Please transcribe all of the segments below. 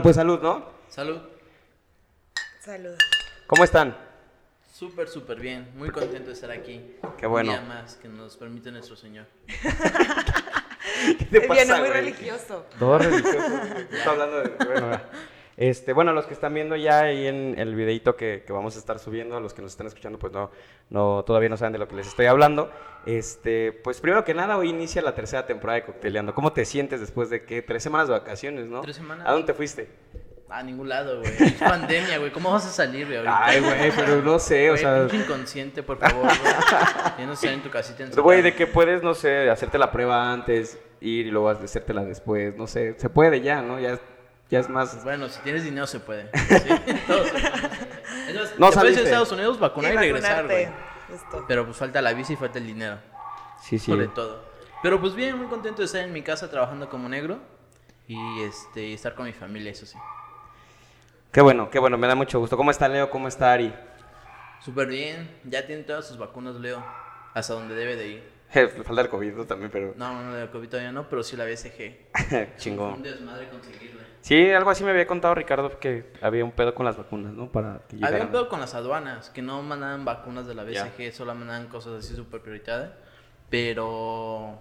Bueno, pues salud, ¿no? Salud. Salud. ¿Cómo están? Súper, súper bien. Muy contento de estar aquí. Qué bueno. Un día más que nos permite nuestro Señor. ¿Qué te Viene muy güey? religioso. Todo religioso. Está hablando de. Bueno. Este, bueno, los que están viendo ya ahí en el videito que, que vamos a estar subiendo, a los que nos están escuchando, pues no, no, todavía no saben de lo que les estoy hablando. Este, pues primero que nada, hoy inicia la tercera temporada de Cocteleando. ¿Cómo te sientes después de qué? Tres semanas de vacaciones, ¿no? Tres semanas. ¿A dónde te fuiste? A ningún lado, güey. Es pandemia, güey. ¿Cómo vas a salir, güey? ahorita? Ay, güey, pero no sé, o sea. inconsciente, por favor, güey. Tienes que estar en tu casita encerrado. Güey, de que puedes, no sé, hacerte la prueba antes, ir y luego hacértela después, no sé, se puede ya, ¿no? Ya, ya es más... Bueno, si tienes dinero se puede. Sí, todo se puede. Es más, No te puedes ir saliste. a Estados Unidos, vacunar y, regresar, güey. Pero pues falta la visa y falta el dinero. Sí, sí. Sobre todo. Pero pues bien, muy contento de estar en mi casa trabajando como negro. Y este, estar con mi familia, eso sí. Qué bueno, qué bueno, me da mucho gusto. ¿Cómo está Leo? ¿Cómo está Ari? Súper bien. Ya tienen todas sus vacunas, Leo. Hasta donde debe de ir. Le falta el COVID ¿no? también, pero... No, no, de COVID todavía no, pero sí la BCG. Un Chingón. desmadre conseguirla. Sí, algo así me había contado Ricardo que había un pedo con las vacunas, ¿no? Para que Había un pedo con las aduanas, que no mandaban vacunas de la Ya. BCG, solo mandaban cosas así súper prioritarias. Pero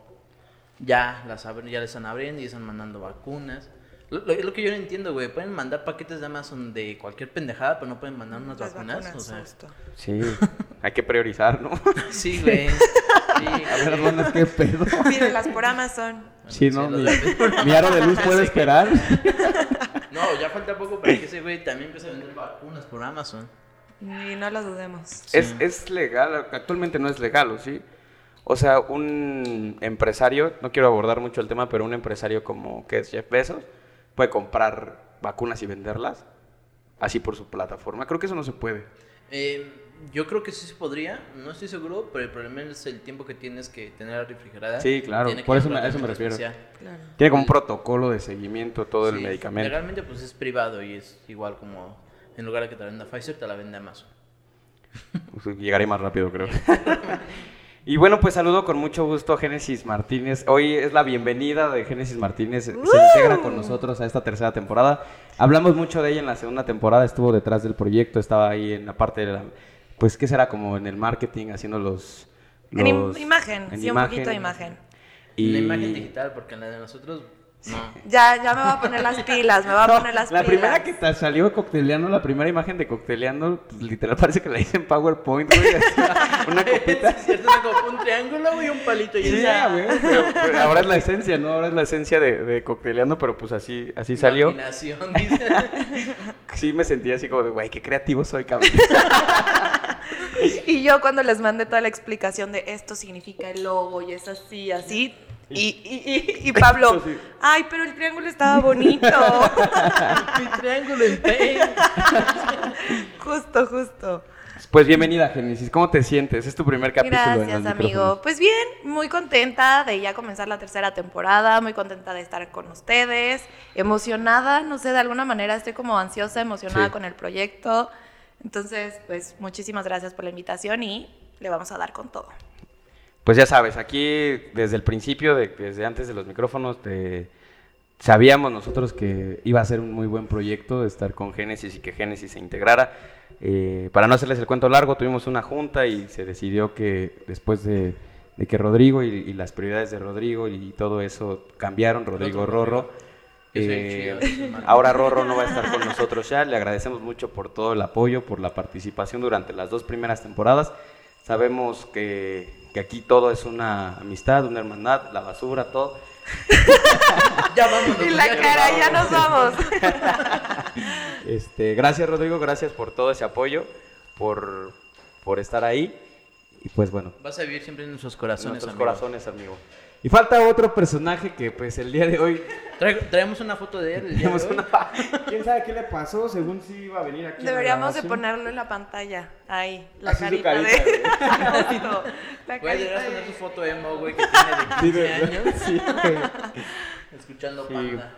ya las abren, ya les están abriendo y están mandando vacunas. Lo, lo- lo que yo no entiendo, güey, pueden mandar paquetes de Amazon de cualquier pendejada, pero no pueden mandar unas Las vacunas. vacunas, o sea. Sí, hay que priorizar, ¿no? sí, güey. Sí, güey. ¿qué pedo? Pídelas por Amazon. Sí, ¿no? mi aro de luz puede esperar. No, ya falta poco para que ese güey también empiece a vender vacunas por Amazon. Y no lo dudemos. Es, es legal, actualmente no es legal, ¿o sí? O sea, un empresario, no quiero abordar mucho el tema, pero un empresario como que es Jeff Bezos puede comprar vacunas y venderlas así por su plataforma. Creo que eso no se puede. Eh, yo creo que sí se podría, no estoy seguro, pero el problema es el tiempo que tienes que tener refrigerada. Sí, claro, por eso me- a eso me refiero. Claro. Tiene como un protocolo de seguimiento todo el medicamento. Legalmente pues es privado y es igual como en lugar de que te la venda Pfizer, te la vende Amazon. Pues, Llegaré más rápido, creo. y bueno, pues saludo con mucho gusto a Génesis Martínez. Hoy es la bienvenida de Génesis Martínez. Se integra con nosotros a esta tercera temporada. Hablamos mucho de ella en la segunda temporada. Estuvo detrás del proyecto, estaba ahí en la parte de la. Pues, ¿qué será? Como en el marketing, haciendo los. En imagen, en sí, un poquito de imagen. Y... La imagen digital, porque en la de nosotros, no. Ya, ya me voy a poner las pilas, me voy a poner las la pilas. primera que te salió cocteleando, la primera imagen de cocteleando, pues, literal parece que la hice en PowerPoint, güey. Una copita. Es cierto, una como un triángulo güey, y un palito. Y Sí, ya, güey, pero- pero ahora es la esencia, ¿no? Ahora es la esencia de, de cocteleando, pero pues así, así salió. Dice. Sí me sentía así como de, güey, qué creativo soy, cabrón. Y yo cuando les mandé toda la explicación de esto significa el logo y es así, así. Y, y, y, y Pablo, Sí. ay, pero el triángulo estaba bonito. Mi triángulo en justo, justo. Pues bienvenida, Génesis, ¿cómo te sientes? Es tu primer capítulo en Gracias, los amigo. micrófonos. Pues bien, muy contenta de ya comenzar la tercera temporada, muy contenta de estar con ustedes, emocionada, no sé, de alguna manera estoy como ansiosa, emocionada Sí. con el proyecto. Entonces, pues muchísimas gracias por la invitación y le vamos a dar con todo. Pues ya sabes, aquí desde el principio, de- desde antes de los micrófonos, te- sabíamos nosotros que iba a ser un muy buen proyecto de estar con Génesis y que Génesis se integrara. Eh, para no hacerles el cuento largo, tuvimos una junta y se decidió que después de, de que Rodrigo y, y las prioridades de Rodrigo y todo eso cambiaron, Rodrigo Rorro. Rodrigo. Eh, ahora Rorro no va a estar con nosotros ya. Le agradecemos mucho por todo el apoyo, por la participación durante las dos primeras temporadas. Sabemos que, que aquí todo es una amistad, una hermandad, la basura, todo. Ya vámonos. Y la ya nos cara, ya vamos. nos vamos. Este, gracias Rodrigo, gracias por todo ese apoyo, por, por estar ahí. Y pues bueno, Vas a vivir siempre en nuestros en corazones, nuestros amigo. corazones, amigo. Y falta otro personaje que pues el día de hoy Trae- traemos una foto de él. el día de hoy. una... ¿Quién sabe qué le pasó? Según si iba a venir aquí. a la Deberíamos de ponerlo en la pantalla. Ahí, la Así su carita, carita, de. La Güey, carita de- poner tu foto emo, güey, que tiene de 15 Sí, de- años. sí, güey. Escuchando Sí. panda.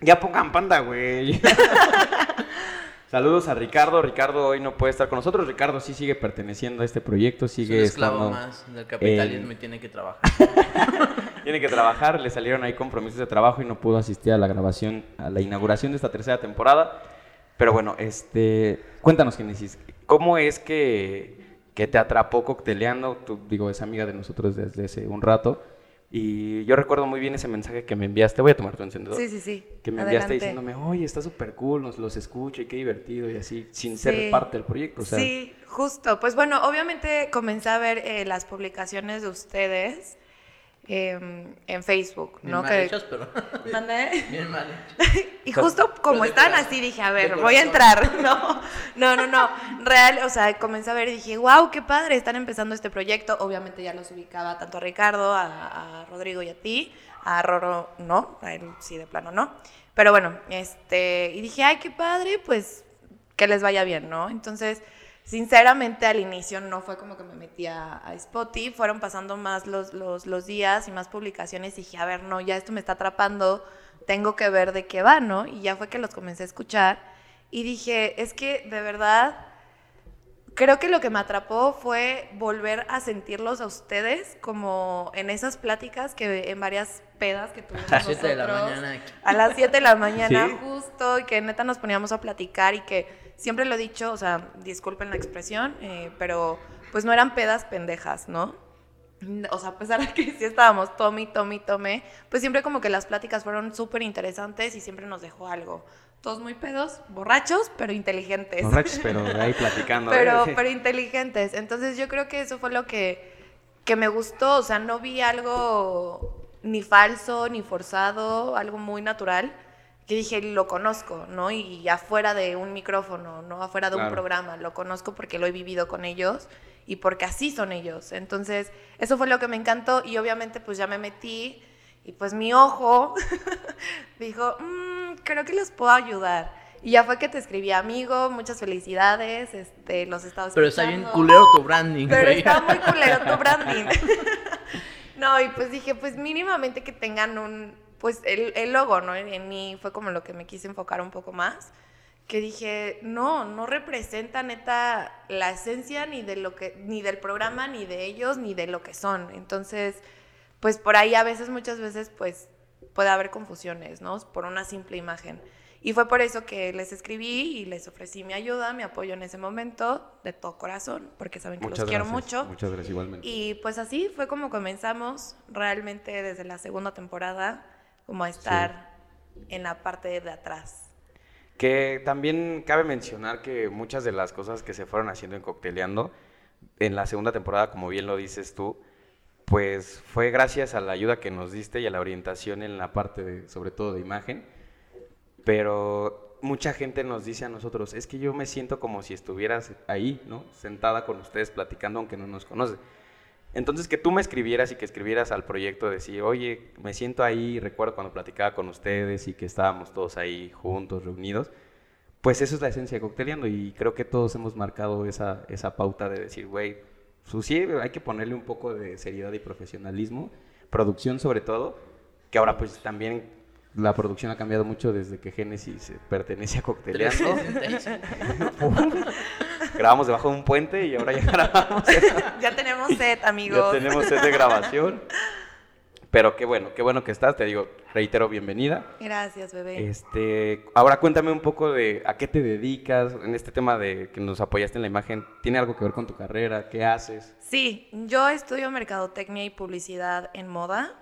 Ya pongan panda, güey. Saludos a Ricardo. Ricardo hoy no puede estar con nosotros. Ricardo sí sigue perteneciendo a este proyecto, Es un sigue esclavo estando. más del capitalismo en- y tiene que trabajar. Tiene que trabajar, le salieron ahí compromisos de trabajo y no pudo asistir a la grabación, a la inauguración de esta tercera temporada. Pero bueno, este, cuéntanos, Genesis, ¿cómo es que, que te atrapó cocteleando? Tú, digo, es amiga de nosotros desde hace un rato. Y yo recuerdo muy bien ese mensaje que me enviaste. Voy a tomar tu encendedor. Sí, sí, sí. Que me enviaste Adelante. diciéndome, oye, está súper cool, nos los escucho y qué divertido y así, sin Sí. ser parte del proyecto. O sea, sí, justo. Pues bueno, obviamente comencé a ver eh, las publicaciones de ustedes em, en Facebook, Bien ¿no? mal Que- hechos, pero ¿Mandé? bien mal hechos. Y justo como están así, dije, a ver, voy a entrar. No, no, no, no. Real, o sea, comencé a ver y dije, wow, qué padre, están empezando este proyecto. Obviamente ya los ubicaba tanto a Ricardo, a, a Rodrigo y a ti. A Roro no, a él sí de plano no. Pero bueno, este, y dije, ay, qué padre, pues que les vaya bien, ¿no? Entonces, sinceramente al inicio no fue como que me metí a, a Spotify, fueron pasando más los, los, los días y más publicaciones y dije, a ver, no, ya esto me está atrapando, tengo que ver de qué va, ¿no? Y ya fue que los comencé a escuchar y dije, es que de verdad, creo que lo que me atrapó fue volver a sentirlos a ustedes como en esas pláticas que en varias pedas que tuvimos A las 7 de la mañana. a las 7 de la mañana Sí. justo y que neta nos poníamos a platicar y que siempre lo he dicho, o sea, disculpen la expresión, eh, pero pues no eran pedas pendejas, ¿no? O sea, a pesar de que sí estábamos tome, tome, tome, pues siempre como que las pláticas fueron súper interesantes y siempre nos dejó algo. Todos muy pedos, borrachos, pero inteligentes. borrachos, pero ahí platicando. ¿eh? pero, pero inteligentes. Entonces yo creo que eso fue lo que, que me gustó. O sea, no vi algo ni falso, ni forzado, algo muy natural. Que dije, lo conozco, ¿no? Y afuera de un micrófono, ¿no? Afuera de un programa. Lo conozco porque lo he vivido con ellos y porque así son ellos. Entonces, eso fue lo que me encantó y obviamente pues ya me metí y pues mi ojo dijo, "Mm, creo que los puedo ayudar. Y ya fue que te escribí, amigo, muchas felicidades, este, los estaba Pero está bien escuchando". culero tu branding, Pero güey. está muy culero tu branding. no, y pues dije, pues mínimamente que tengan un, pues el, el logo, ¿no? En, mí fue como lo que me quise enfocar un poco más. Que dije, no, no representa neta la esencia ni de lo que, ni del programa, ni de ellos, ni de lo que son. Entonces, pues por ahí a veces, muchas veces, pues puede haber confusiones, ¿no? Por una simple imagen. Y fue por eso que les escribí y les ofrecí mi ayuda, mi apoyo en ese momento, de todo corazón, porque saben que Muchas los quiero mucho. Muchas gracias igualmente. Y pues así fue como comenzamos realmente desde la segunda temporada, como a estar en la parte de atrás. Que también cabe mencionar que muchas de las cosas que se fueron haciendo en Cocteleando, en la segunda temporada, como bien lo dices tú, pues fue gracias a la ayuda que nos diste y a la orientación en la parte de, sobre todo de imagen. Pero mucha gente nos dice a nosotros, es que yo me siento como si estuvieras ahí, ¿no? Sentada con ustedes platicando aunque no nos conoce. Entonces que tú me escribieras y que escribieras al proyecto, decir, oye, me siento ahí, recuerdo cuando platicaba con ustedes y que estábamos todos ahí juntos, reunidos, pues eso es la esencia de Cocteleando y creo que todos hemos marcado esa, esa pauta de decir, güey, pues sí, hay que ponerle un poco de seriedad y profesionalismo, producción sobre todo, que ahora pues también la producción ha cambiado mucho desde que Génesis pertenece a Cocteleando. 365. Grabamos debajo de un puente y ahora ya grabamos. ya tenemos set, Ya amigos. tenemos set de grabación. Pero qué bueno, qué bueno que estás. Te digo, reitero, bienvenida. Gracias, bebé. Este, ahora cuéntame un poco de a qué te dedicas en este tema de que nos apoyaste en la imagen. ¿Tiene algo que ver con tu carrera? ¿Qué haces? Sí, yo estudio mercadotecnia y publicidad en moda.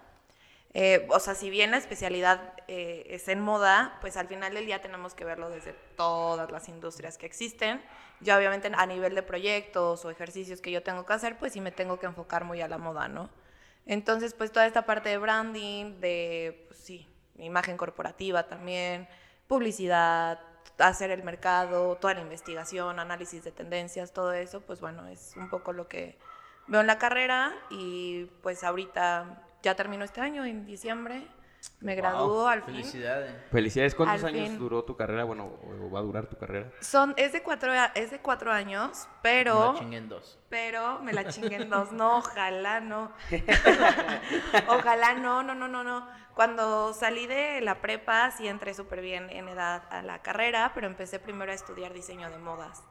Eh, o sea, si bien la especialidad eh, es en moda, pues al final del día tenemos que verlo desde todas las industrias que existen. Yo obviamente a nivel de proyectos o ejercicios que yo tengo que hacer, pues sí me tengo que enfocar muy a la moda, ¿no? Entonces, pues toda esta parte de branding, de, pues sí, imagen corporativa también, publicidad, hacer el mercado, toda la investigación, análisis de tendencias, todo eso, pues bueno, es un poco lo que veo en la carrera y pues ahorita ya terminó este año, en diciembre, Me Wow, gradúo al fin. Felicidades. Felicidades. ¿Cuántos Al años fin. duró tu carrera? Bueno, o va a durar tu carrera. Son, es de cuatro, a- es de cuatro años, Me pero... la chingué en dos. Pero me la chingué en dos. No, ojalá no. ojalá no, no, no, no, no. Cuando salí de la prepa, sí entré súper bien en edad a la carrera, pero empecé primero a estudiar diseño de modas.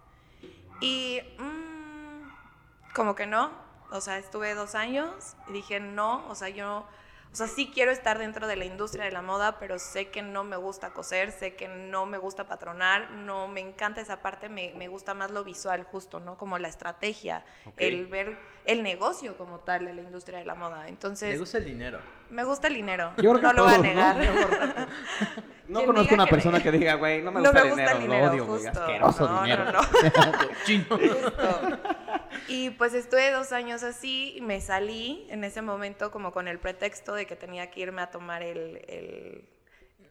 Y mm, como que no. O sea, estuve dos años y dije no. O sea, yo, o sea, sí quiero estar dentro de la industria de la moda, pero sé que no me gusta coser, sé que no me gusta patronar, no me encanta esa parte, me, me gusta más lo visual justo, ¿no? Como la estrategia, el ver el negocio como tal de la industria de la moda. Entonces, Me gusta el dinero. me gusta el dinero. Yo no lo voy a ¿no? negar. No conozco una que persona me- que diga, güey, no me no gusta, me gusta el el dinero, dinero, lo odio, güey, justo. asqueroso No, dinero. no, no. Chino. Justo. Y pues estuve dos años así, me salí en ese momento como con el pretexto de que tenía que irme a tomar el, el,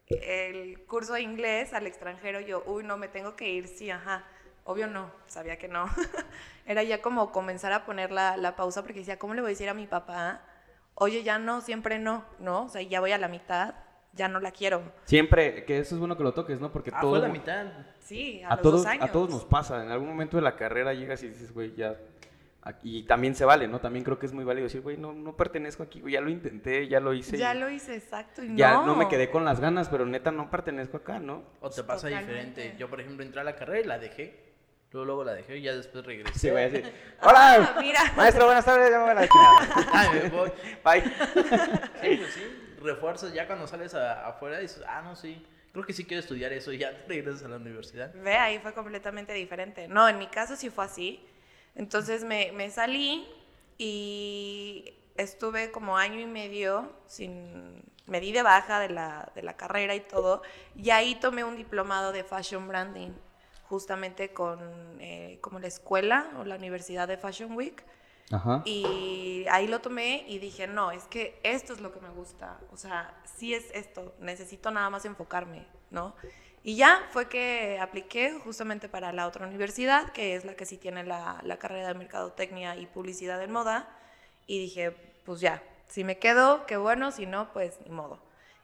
el curso de inglés al extranjero. Yo, uy, no, me tengo que ir, sí, ajá. Obvio no, sabía que no. Era ya como comenzar a poner la, la pausa porque decía, ¿cómo le voy a decir a mi papá? Oye, ya no, siempre no, ¿no? O sea, ya voy a la mitad, ya no la quiero. Siempre, que eso es bueno que lo toques, ¿no? Porque Ah, todo, fue la mitad. Sí, a, a los todos, dos años. a todos nos pasa. En algún momento de la carrera llegas y dices, güey, ya. Y también se vale, ¿no? También creo que es muy válido decir, güey, no, no pertenezco aquí, güey, ya lo intenté, ya lo hice. Ya y lo hice, exacto. Y ya no. no me quedé con las ganas, pero neta no pertenezco acá, ¿no? O te pasa Totalmente. diferente. Yo, por ejemplo, entré a la carrera y la dejé. Luego, luego la dejé y ya después regresé. Sí, güey, así. ¡Hola! Mira. Maestro, buenas tardes, ya me voy a la. Ay, me voy. Bye. Sí, pues sí. Refuerzos ya cuando sales a- afuera y dices, ah, no, sí. Creo que sí quiero estudiar eso y ya te regresas a la universidad. Ve, ahí fue completamente diferente. No, en mi caso sí fue así. Entonces me, me salí y estuve como año y medio sin... Me di de baja de la, de la carrera y todo. Y ahí tomé un diplomado de Fashion Branding, justamente con eh, como la escuela o la Universidad de Fashion Week. Ajá. Y ahí lo tomé y dije, no, es que esto es lo que me gusta. O sea, sí es esto, necesito nada más enfocarme, ¿no? Y ya fue que apliqué justamente para la otra universidad, que es la que sí tiene la, la carrera de Mercadotecnia y Publicidad en Moda. Y dije, pues ya, si me quedo, qué bueno, si no, pues ni modo.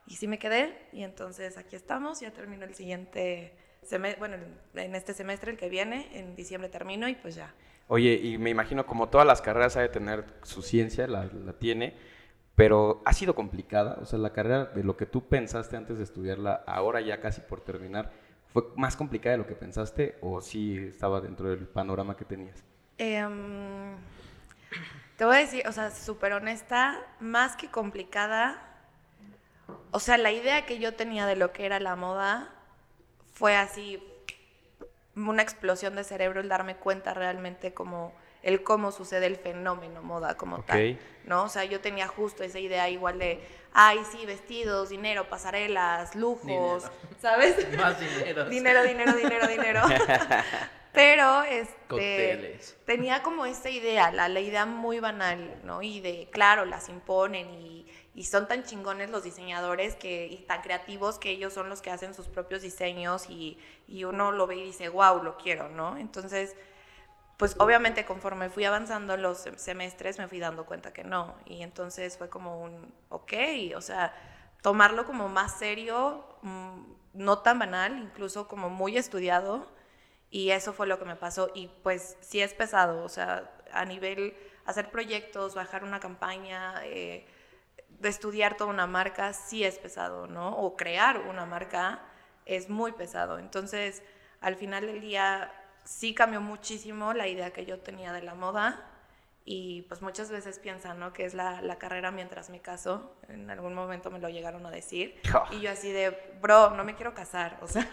Y sí me quedé y entonces aquí estamos, ya termino el siguiente semestre, bueno, en este semestre, el que viene, en diciembre termino y pues ya. Oye, y me imagino como todas las carreras ha de tener su ciencia, la, tiene, pero ha sido complicada. O sea, la carrera de lo que tú pensaste antes de estudiarla, ahora ya casi por terminar, ¿fue más complicada de lo que pensaste o sí estaba dentro del panorama que tenías? Em, te voy a decir, o sea, súper honesta, más que complicada, o sea, la idea que yo tenía de lo que era la moda fue así una explosión de cerebro el darme cuenta realmente como el cómo sucede el fenómeno moda como tal, ¿no? O sea, yo tenía justo esa idea igual de, ay, sí, vestidos, dinero, pasarelas, lujos, Dinero. ¿sabes? Más dinero. dinero, dinero, dinero, dinero. Pero, este, tenía como esta idea, la, la idea muy banal, ¿no? Y de, claro, las imponen y, y son tan chingones los diseñadores que, y tan creativos que ellos son los que hacen sus propios diseños y, y uno lo ve y dice, wow, lo quiero, ¿no? Entonces, pues obviamente conforme fui avanzando los sem- semestres me fui dando cuenta que no. Y entonces fue como un, ok, o sea, tomarlo como más serio, mm, no tan banal, incluso como muy estudiado. Y eso fue lo que me pasó. Y pues sí es pesado, o sea, a nivel hacer proyectos, bajar una campaña, eh, estudiar toda una marca, sí es pesado, ¿no? O crear una marca es muy pesado. Entonces, al final del día, sí cambió muchísimo la idea que yo tenía de la moda. Y pues muchas veces piensan, ¿no? Que es la, la carrera mientras me caso. En algún momento me lo llegaron a decir. Y yo así de, bro, no me quiero casar. O sea,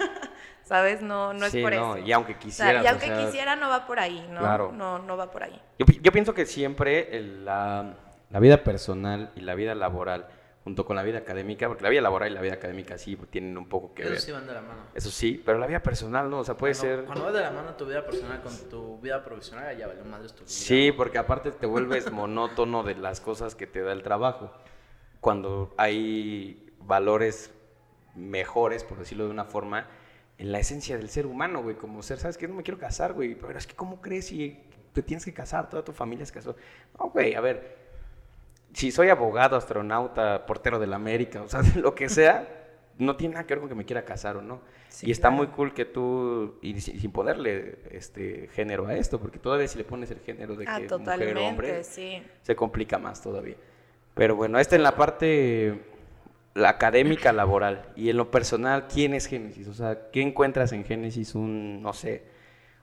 ¿sabes? No, no es Sí, por no, eso. y aunque O sea, y o aunque sea, quisiera, no va por ahí, ¿no? Claro. No, no va por ahí. Yo, yo pienso que siempre el- la, la vida personal y la vida laboral, junto con la vida académica, porque la vida laboral y la vida académica sí tienen un poco que Eso ver. sí van de la mano. Eso sí, pero la vida personal no, o sea, puede Cuando- ser... Cuando va de la mano tu vida personal con tu vida profesional, ya valió madre tu vida. Sí, porque aparte te vuelves monótono de las cosas que te da el trabajo. Cuando hay valores mejores, por decirlo de una forma, en la esencia del ser humano, güey, como ser, ¿sabes qué? No me quiero casar, güey, pero es que ¿cómo crees si te tienes que casar? Toda tu familia se casó. No, güey, a ver, si soy abogado, astronauta, portero de la América, o sea, lo que sea, no tiene nada que ver con que me quiera casar o no. Sí, y está claro. muy cool que tú, y sin ponerle este género a esto, porque todavía si le pones el género de Ah, que mujer o hombre, sí. se complica más todavía. Pero bueno, esta en la parte la académica laboral y en lo personal, ¿quién es Génesis? O sea, ¿qué encuentras en Génesis un, no sé,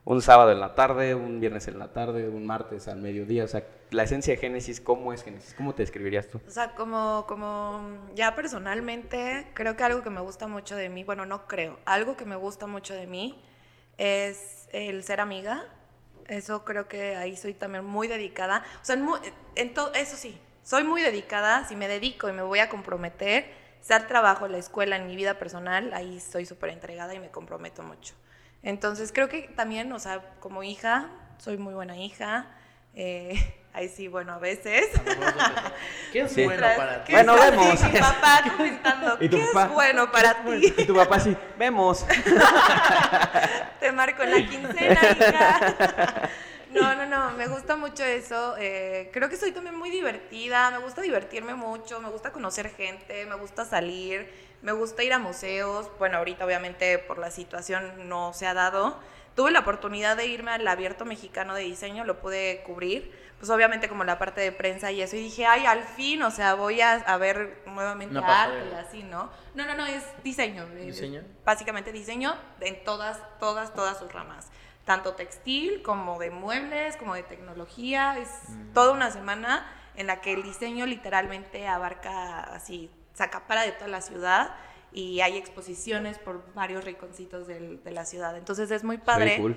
un sábado en la tarde, un viernes en la tarde, un martes al mediodía? O sea, la esencia de Génesis, ¿cómo es Génesis? ¿Cómo te describirías tú? O sea, como, como ya personalmente, creo que algo que me gusta mucho de mí, bueno, no creo, algo que me gusta mucho de mí es el ser amiga. Eso creo que ahí soy también muy dedicada. O sea, en mu- en to- eso sí, soy muy dedicada. Si me dedico y me voy a comprometer, sea el trabajo, la escuela, en mi vida personal, ahí soy súper entregada y me comprometo mucho. Entonces creo que también, o sea, como hija, soy muy buena hija. Eh, ahí sí, bueno, a veces. ¿Qué es Sí. bueno para ti? ¿Qué Bueno, vemos. mi papá comentando, ¿Y tu ¿qué papá? es bueno para ti? Y tu papá sí, vemos. Te marco en la quincena, hija. No, no, no, me gusta mucho eso. eh, creo que soy también muy divertida, me gusta divertirme mucho, me gusta conocer gente, me gusta salir, me gusta ir a museos. Bueno, ahorita obviamente por la situación no se ha dado. Tuve la oportunidad de irme al Abierto Mexicano de Diseño, lo pude cubrir, pues obviamente como la parte de prensa y eso, y dije, ay, al fin, o sea, voy a, a ver nuevamente Una arte y así, ¿no? No, no, no, es diseño. ¿Diseño? básicamente diseño en todas, todas, todas sus ramas. Tanto textil como de muebles, como de tecnología. Es toda una semana en la que el diseño literalmente abarca así, saca para de toda la ciudad y hay exposiciones por varios rinconcitos del- de la ciudad. Entonces es muy padre. Cool.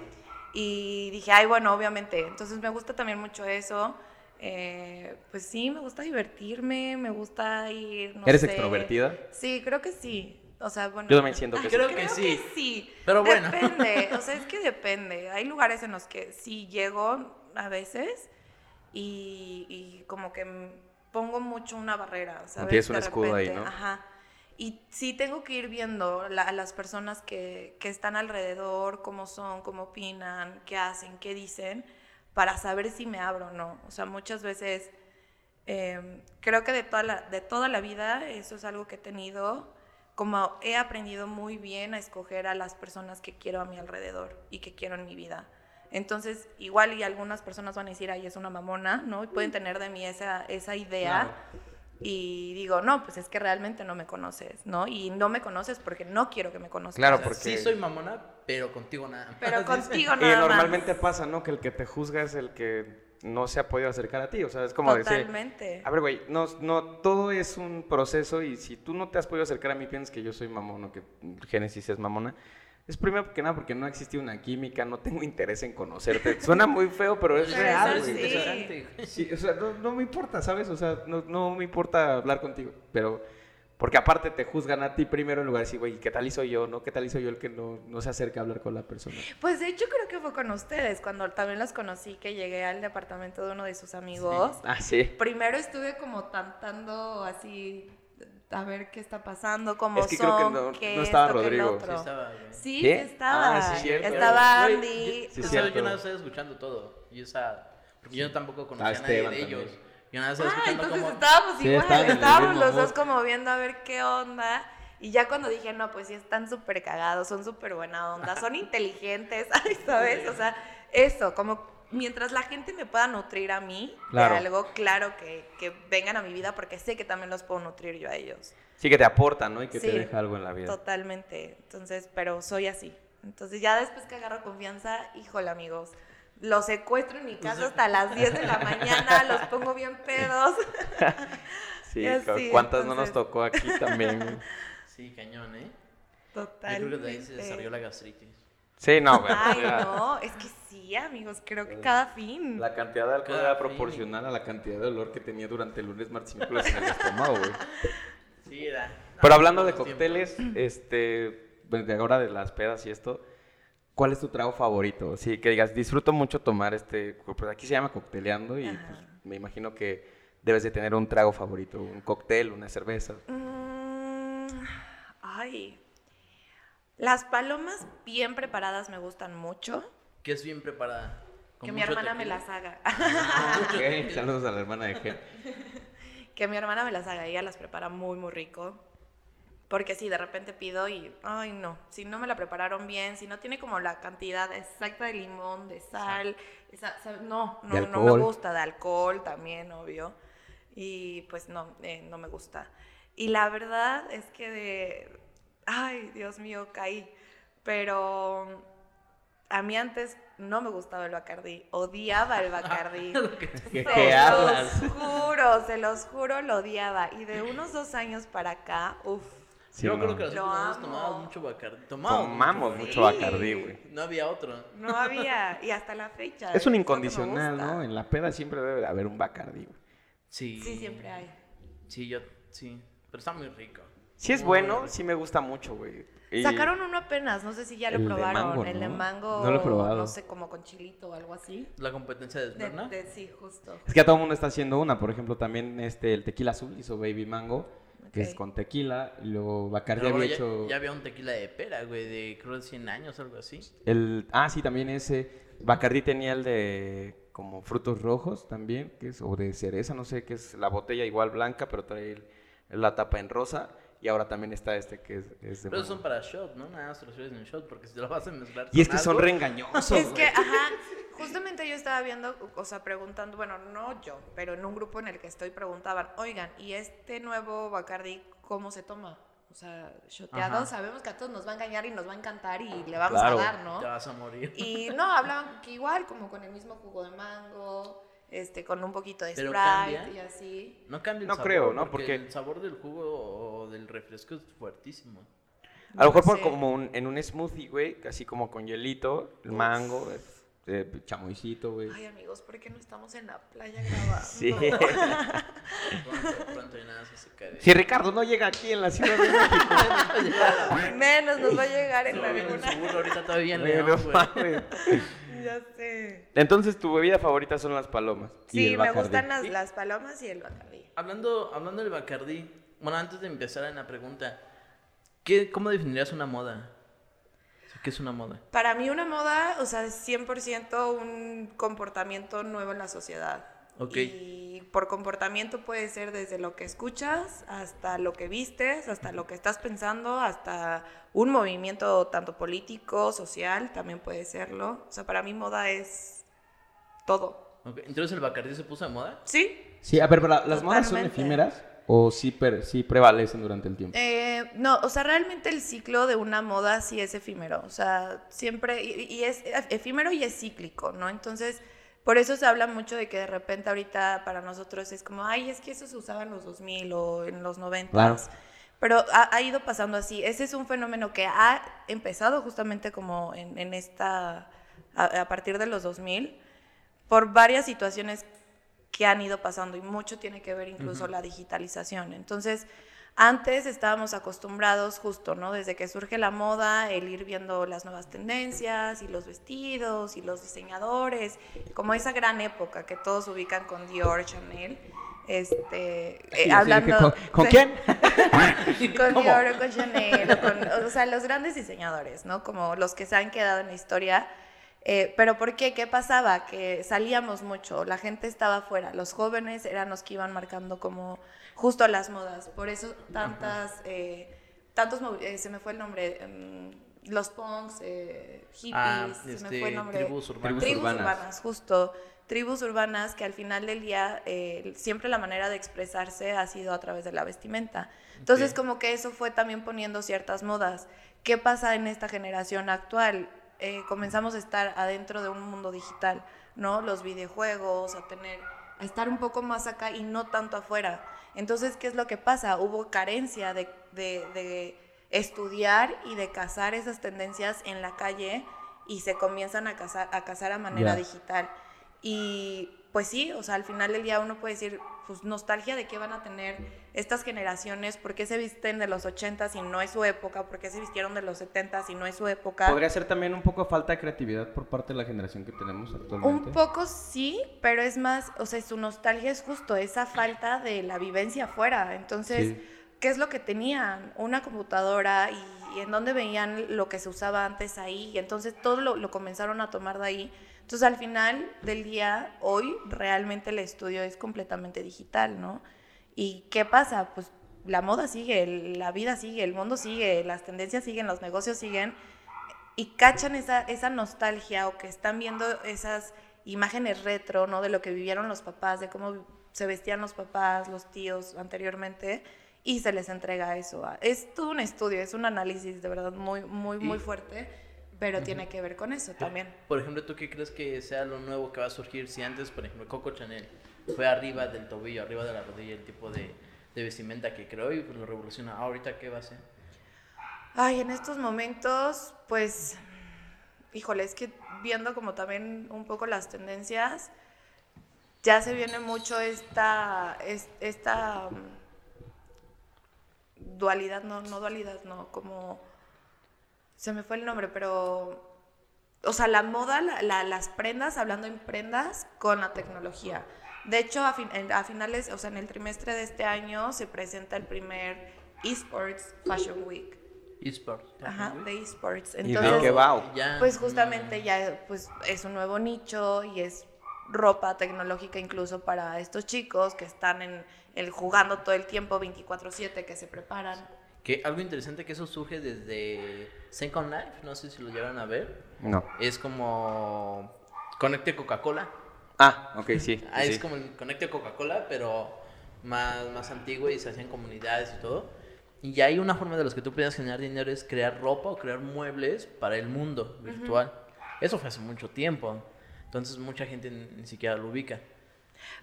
Y dije, ay, bueno, obviamente. Entonces me gusta también mucho eso. Eh, pues sí, me gusta divertirme, me gusta ir. no ¿Eres sé. extrovertida? Sí, creo que sí. O sea, bueno. Yo también siento que sí. Creo Creo que sí. sí. Pero bueno. Depende, o sea, es que depende. Hay lugares en los que sí llego a veces y, y como que pongo mucho una barrera, ¿sabes? Tienes un escudo ahí, ¿no? Ajá. Y sí tengo que ir viendo la- a las personas que, que están alrededor, cómo son, cómo opinan, qué hacen, qué dicen, para saber si me abro o no. O sea, muchas veces eh, creo que de toda, la, de toda la vida eso es algo que he tenido, como he aprendido muy bien a escoger a las personas que quiero a mi alrededor y que quiero en mi vida. Entonces, igual y algunas personas van a decir, ay, es una mamona, ¿no? Y pueden tener de mí esa, esa idea. Y digo, no, pues es que realmente no me conoces, ¿no? Y no me conoces porque no quiero que me conozcas. Claro, porque- Sí soy mamona, pero contigo nada. más. Pero contigo Y nada normalmente más. pasa, ¿no? Que el que te juzga es el que no se ha podido acercar a ti. O sea, es como decir, Totalmente. a ver, güey, no, no, todo es un proceso y si tú no te has podido acercar a mí, piensas que yo soy mamón o que Génesis es mamona. Es primero que nada porque no ha existido una química, no tengo interés en conocerte. Suena muy feo, pero es Pero real, güey. sí. interesante, güey. Sí, o sea, no, no me importa, ¿sabes? O sea, no, no me importa hablar contigo, pero porque aparte te juzgan a ti primero en lugar de decir, güey, ¿qué tal hizo yo, no? ¿Qué tal hizo yo el que no, no se acerca a hablar con la persona? Pues de hecho creo que fue con ustedes, cuando también los conocí, que llegué al departamento de uno de sus amigos. Ah, sí. Primero estuve como tantando así, a ver qué está pasando, cómo Es que creo que son, no- qué no estaba esto, qué el Rodrigo. otro. Sí estaba, güey. Sí, estaba. Ah, sí, cierto. estaba Andy. Yo, Sí, cierto. yo nada más estaba escuchando todo. Y esa. Porque yo tampoco conocía Ah, a nadie de ellos. también. Yo nada estaba Ah, entonces cómo. estábamos Sí, igual, el estábamos mismo los dos como viendo a ver qué onda. Y ya cuando dije, no, pues sí están súper cagados, son súper buena onda, son inteligentes, ay, ¿sabes? O sea, eso, como mientras la gente me pueda nutrir a mí Claro. de algo, claro que, que vengan a mi vida porque sé que también los puedo nutrir yo a ellos. Sí, que te aporta, ¿no? Y que te Sí, deja algo en la vida. Totalmente. Entonces, pero soy así. Entonces, ya después que agarro confianza, híjole, amigos. Los secuestro en mi casa hasta las 10 de la mañana, los pongo bien pedos. Sí, Ya cu- sí, ¿cuántas no nos entonces- tocó aquí también? Sí, cañón, ¿eh? Yo Totalmente. creo que de ahí se desarrolló la gastritis. Sí, no, güey. Ay, no, es que sí, amigos, creo que cada fin. La cantidad de alcohol Cada era fin. proporcional a la cantidad de olor que tenía durante el lunes, martes y miércoles en el estómago, güey. Sí, era. Pero hablando de cócteles, este, bueno, de ahora de las pedas y esto, ¿cuál es tu trago favorito? Sí, que digas, disfruto mucho tomar este, pues aquí se llama cocteleando y pues, me imagino que debes de tener un trago favorito, un cóctel, una cerveza. Mm, ay. Las palomas bien preparadas me gustan mucho. Que es bien preparada. con Que mi hermana me las haga. Con mucho Ok, tequila. Saludos a la hermana de G. que mi hermana me las haga, ella las prepara muy, muy rico. Porque si de repente pido y, ay no, si no me la prepararon bien, si no tiene como la cantidad exacta de limón, de sal, esa- no, no, no me gusta, de alcohol también, obvio. Y pues no, eh, no me gusta. Y la verdad es que de, ay Dios mío, caí. Pero a mí antes no me gustaba el Bacardí, odiaba el Bacardí. ¿Qué, Se qué hablas? los juro, se los juro, lo odiaba. Y de unos dos años para acá, uff. Sí, Yo no. creo que amo. tomábamos mucho Bacardi. Tomamos, Tomamos mucho Sí. Bacardí, güey. No había otro. No había, y hasta la fecha. Es un incondicional. ¿no? En la peda siempre debe de haber un Bacardí, güey. Sí. Sí, siempre hay. Sí, yo, sí. Pero está muy rico. Si es bueno, sí me gusta mucho, güey. Y- Sacaron uno apenas, no sé si ya lo El de probaron. mango, el de ¿no? mango, No lo he probado. no sé, como con chilito o algo así. La competencia de De, sí, justo. Es que a todo el mundo está haciendo una, por ejemplo, también este el tequila azul hizo Baby Mango, que es Ok. con tequila, y luego Bacardi Pero había ya, hecho ya había un tequila de pera, güey, de creo de 100 años, algo así. el ah, sí, también ese Bacardi tenía el de como frutos rojos también, que es o de cereza, no sé, que es la botella igual blanca, pero trae el- la tapa en rosa y ahora también está este que es, es de Pero esos son para shot, ¿no? Nada más te lo sirves en shot, porque si te lo vas a mezclar Y es que son algo- reengañosos. Es que, ajá, justamente yo estaba viendo, o sea, preguntando, bueno, no yo, pero en un grupo en el que estoy preguntaban, oigan, ¿y este nuevo Bacardi cómo se toma? O sea, shoteado, Ajá. sabemos que a todos nos va a engañar y nos va a encantar y le vamos Claro. a dar, ¿no? Te vas a morir. Y no, hablaban que igual, como con el mismo jugo de mango, este, con un poquito de Sprite cambia. y así. No cambia el No sabor. creo, ¿no? Porque, Porque- el sabor del jugo o del refresco es fuertísimo. A lo mejor por como un- en un smoothie, güey, así como con hielito, el mango, eh, chamoycito, güey. Ay, amigos, ¿por qué no estamos en la playa grabando? Sí. Pronto, pronto y nada se cae. Si Ricardo no llega aquí en la Ciudad de México. Menos nos va a llegar en Se va bien en alguna. su burro ahorita todavía en León, no güey. Ya sé. Entonces tu bebida favorita son las palomas. y Sí, el me Bacardí. gustan las, las palomas y el bacardí. Hablando, hablando del Bacardí, bueno, antes de empezar en la pregunta, ¿qué, ¿cómo definirías una moda? O sea, ¿Qué es una moda? Para mí una moda, o sea, es 100% un comportamiento nuevo en la sociedad. Ok. Y por comportamiento puede ser desde lo que escuchas, hasta lo que vistes, hasta lo que estás pensando, hasta un movimiento tanto político, social, también puede serlo. O sea, para mí moda es todo. Entonces el Bacardí se puso de moda. ¿Sí? Sí, a ver, pero la- ¿las modas son efímeras o sí, per- sí prevalecen durante el tiempo? Eh, no, o sea, realmente el ciclo de una moda sí es efímero, o sea, siempre, y, y es efímero y es cíclico, ¿no? Entonces, por eso se habla mucho de que de repente ahorita para nosotros es como, ay, es que eso se usaba en los 2000 o en los 90. Claro. Pero ha, ha ido pasando así. Ese es un fenómeno que ha empezado justamente como en, en esta, a, a partir de los 2000, por varias situaciones que han ido pasando y mucho tiene que ver incluso la digitalización. Entonces, antes estábamos acostumbrados justo, ¿no? Desde que surge la moda, el ir viendo las nuevas tendencias y los vestidos y los diseñadores, como esa gran época que todos ubican con Dior, Chanel. Este, eh, Sí, sí, hablando ¿Con, quién? con ¿Cómo? Dior o con Chanel, con- o sea, los grandes diseñadores, ¿no? Como los que se han quedado en la historia. Eh, pero ¿por qué? ¿Qué pasaba? Que salíamos mucho, la gente estaba afuera, los jóvenes eran los que iban marcando como justo las modas. Por eso tantas, eh, tantos, eh, se me fue el nombre, em, los punks, eh, hippies, Ah, se me este, fue el nombre. tribus urbanas. Tribus Tribus urbanas. urbanas, justo. Tribus urbanas que al final del día eh, siempre la manera de expresarse ha sido a través de la vestimenta. Entonces como que eso fue también poniendo ciertas modas. ¿Qué pasa en esta generación actual? Eh, comenzamos a estar adentro de un mundo digital, ¿no? Los videojuegos, a tener, a estar un poco más acá y no tanto afuera. Entonces, ¿qué es lo que pasa? Hubo carencia de, de- de estudiar y de cazar esas tendencias en la calle y se comienzan a cazar a, cazar a manera digital. Y pues sí, o sea, al final del día uno puede decir, pues nostalgia de qué van a tener estas generaciones, por qué se visten de los 80 y no es su época, por qué se vistieron de los 70 y no es su época. Podría ser también un poco falta de creatividad por parte de la generación que tenemos actualmente. Un poco sí, pero es más, o sea, su nostalgia es justo esa falta de la vivencia afuera. Entonces, Sí. ¿qué es lo que tenían? Una computadora y, y en dónde veían lo que se usaba antes ahí. Y entonces todo lo, lo comenzaron a tomar de ahí. Entonces, al final del día, hoy realmente el estudio es completamente digital, ¿no? ¿Y qué pasa? Pues la moda sigue, la vida sigue, el mundo sigue, las tendencias siguen, los negocios siguen y cachan esa, esa nostalgia o que están viendo esas imágenes retro, ¿no? De lo que vivieron los papás, de cómo se vestían los papás, los tíos anteriormente y se les entrega eso. a- Es todo un estudio, es un análisis de verdad muy, muy, muy fuerte, pero tiene que ver con eso también. Por ejemplo, ¿tú qué crees que sea lo nuevo que va a surgir si antes, por ejemplo, Coco Chanel fue arriba del tobillo, arriba de la rodilla, el tipo de, de vestimenta que creó y pues lo revoluciona? ¿Ahorita qué va a ser? Ay, en estos momentos, pues, híjole, es que viendo como también un poco las tendencias, ya se viene mucho esta, es- esta mm, dualidad, no, no dualidad, no, como, se me fue el nombre, pero, o sea, la moda, la- las prendas, hablando en prendas, con la tecnología. De hecho, a, fin- en- a finales, o sea, en el trimestre de este año se presenta el primer eSports Fashion Week. eSport. Ajá, de esports. ¿Y de Entonces, qué va? pues justamente ya pues es un nuevo nicho y es ropa tecnológica incluso para estos chicos que están en el jugando todo el tiempo 24/7 que se preparan. Que algo interesante que eso surge desde Second Life, no sé si lo llegaron a ver. No. Es como Conecte Coca-Cola. Ah, ok, sí. sí, Ah, es como el Conecte Coca-Cola, pero más, más antiguo y se hacían comunidades y todo. Y ya hay una forma de los que tú puedes generar dinero es crear ropa o crear muebles para el mundo virtual. Eso fue hace mucho tiempo. Entonces mucha gente ni, siquiera lo ubica.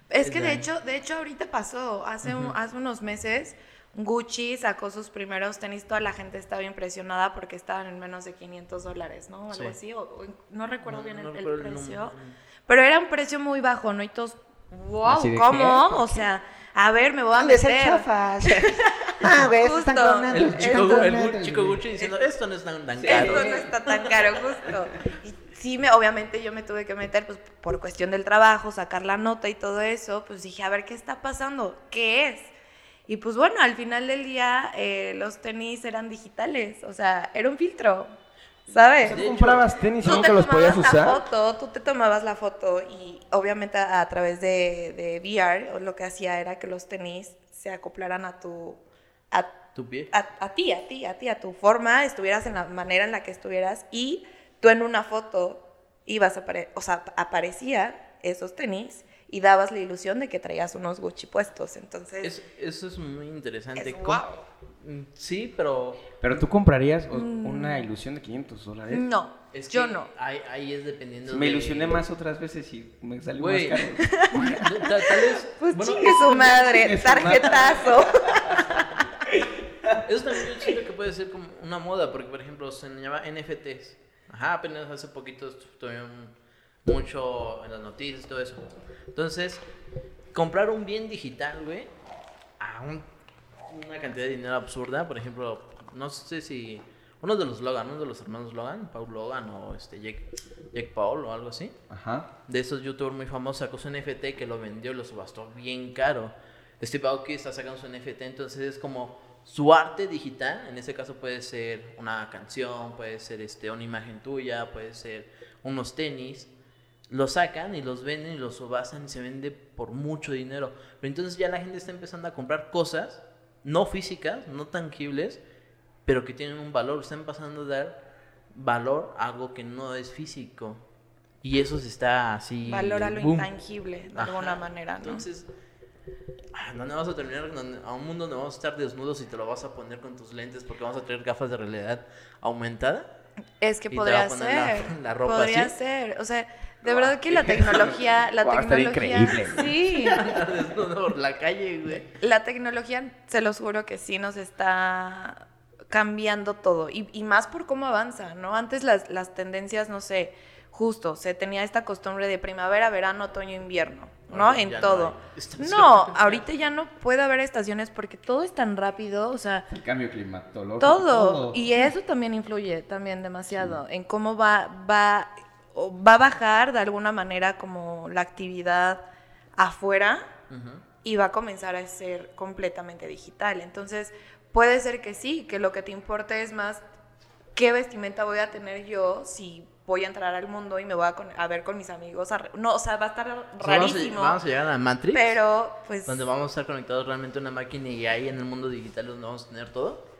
Es que de hecho, de hecho ahorita pasó, hace, un- hace unos meses Gucci sacó sus primeros tenis, toda la gente estaba impresionada porque estaban en menos de 500 dólares, ¿no? Algo Sí. así, o- o no recuerdo No- bien el, no el recuerdo el precio, número. Pero era un precio muy bajo, ¿no? Y todos, wow, ¿cómo? O sea, a ver, me voy a meter. chafas. Ah, están Justo. coronando. El chico, están el chico güey. Gucci diciendo, esto no es tan, tan caro. Eso no está tan caro, justo. Y sí, me, obviamente yo me tuve que meter, pues por cuestión del trabajo, sacar la nota y todo eso, pues dije, a ver, ¿qué está pasando? ¿Qué es? Y pues bueno, al final del día eh, los tenis eran digitales, o sea, era un filtro, ¿sabes? ¿Tú comprabas tenis y Tú te nunca los podías tomabas la usar? foto, tú te tomabas la foto y obviamente a, a través de, de VR lo que hacía era que los tenis se acoplaran a tu... A, Tu pie. a, a ti, a ti, a ti, a tu forma, estuvieras en la manera en la que estuvieras y tú en una foto ibas a apare- o sea, aparecían esos tenis y dabas la ilusión de que traías unos Gucci puestos. Entonces, Es- eso es muy interesante. Es ¿Cómo- guau. Mm, Sí, pero Pero tú comprarías o- una ilusión de 500 dólares. no, es que yo no. Ahí, ahí es dependiendo Me de- ilusioné más otras veces y me salió Güey, más caro. ta- tal vez... Pues bueno, chingue su madre, chingue su madre. tarjetazo. Eso también yo siento que puede ser como una moda, porque por ejemplo se llama NFTs. Ajá, apenas hace poquito estuvieron mucho en las noticias todo eso. Entonces, comprar un bien digital, güey, a un- una cantidad de dinero absurda, por ejemplo, no sé si uno de los Logan, uno de los hermanos Logan, Paul Logan o este Jake, Jake Paul o algo así, Ajá. de esos youtubers muy famosos sacó su NFT que lo vendió y lo subastó bien caro. Steve Aoki está sacando su NFT, entonces es como su arte digital, en ese caso puede ser una canción, puede ser este, una imagen tuya, puede ser unos tenis, lo sacan y los venden y los subastan y se vende por mucho dinero. Pero entonces ya la gente está empezando a comprar cosas no físicas, no tangibles, pero que tienen un valor, están pasando a dar valor a algo que no es físico. Y eso se está así. Valora lo boom. intangible, de alguna Ajá. manera, ¿no? Entonces, ah, ¿dónde vas a terminar? A un mundo donde vamos a estar desnudos y te lo vas a poner con tus lentes porque vamos a traer gafas de realidad aumentada. Es que podría a poner la- ser. la ropa podría así. ser. O sea, de verdad que la tecnología, la tecnología. increíble. Sí. Por la calle, güey. La tecnología, se los juro que sí nos está cambiando todo. Y, y más por cómo avanza, ¿no? Antes las, las tendencias, no sé, justo, se tenía esta costumbre de primavera, verano, otoño, invierno, ¿no? En ya no todo. hay estaciones. No, ahorita ya no puede haber estaciones porque todo es tan rápido, o sea, El cambio climatológico. todo. Y eso también influye también demasiado en cómo va, va, va a bajar de alguna manera como la actividad afuera y va a comenzar a ser completamente digital. Entonces, puede ser que sí, que lo que te importe es más qué vestimenta voy a tener yo si voy a entrar al mundo y me voy a, con- a ver con mis amigos. a no, o sea, va a estar Vamos a, rarísimo. vamos a llegar a Matrix. pero, pues. Donde vamos a estar conectados realmente a una máquina y ahí en el mundo digital donde vamos a tener todo.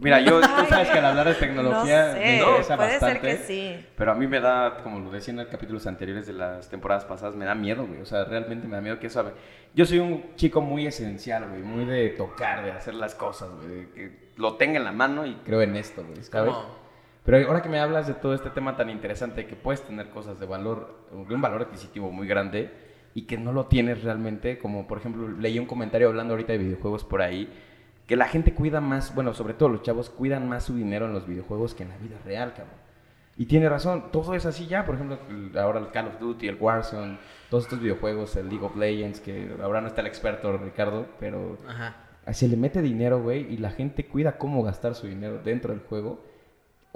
Mira, yo, tú sabes que al hablar de tecnología no sé, me interesa puede bastante. ser que sí. Pero a mí me da, como lo decía en los capítulos anteriores de las temporadas pasadas, me da miedo, güey. O sea, realmente me da miedo que eso... Yo soy un chico muy esencial, güey. Muy de tocar, de hacer las cosas, güey. Que lo tenga en la mano y creo en esto, güey. ¿Sabes? Como- Pero ahora que me hablas de todo este tema tan interesante, que puedes tener cosas de valor, de un valor adquisitivo muy grande y que no lo tienes realmente, como por ejemplo, leí un comentario hablando ahorita de videojuegos por ahí, que la gente cuida más, bueno, sobre todo los chavos cuidan más su dinero en los videojuegos que en la vida real, cabrón. Y tiene razón, todo es así ya, por ejemplo, ahora el Call of Duty, el Warzone, todos estos videojuegos, el League of Legends, que ahora no está el experto Ricardo, pero Ajá. se le mete dinero, güey, y la gente cuida cómo gastar su dinero dentro del juego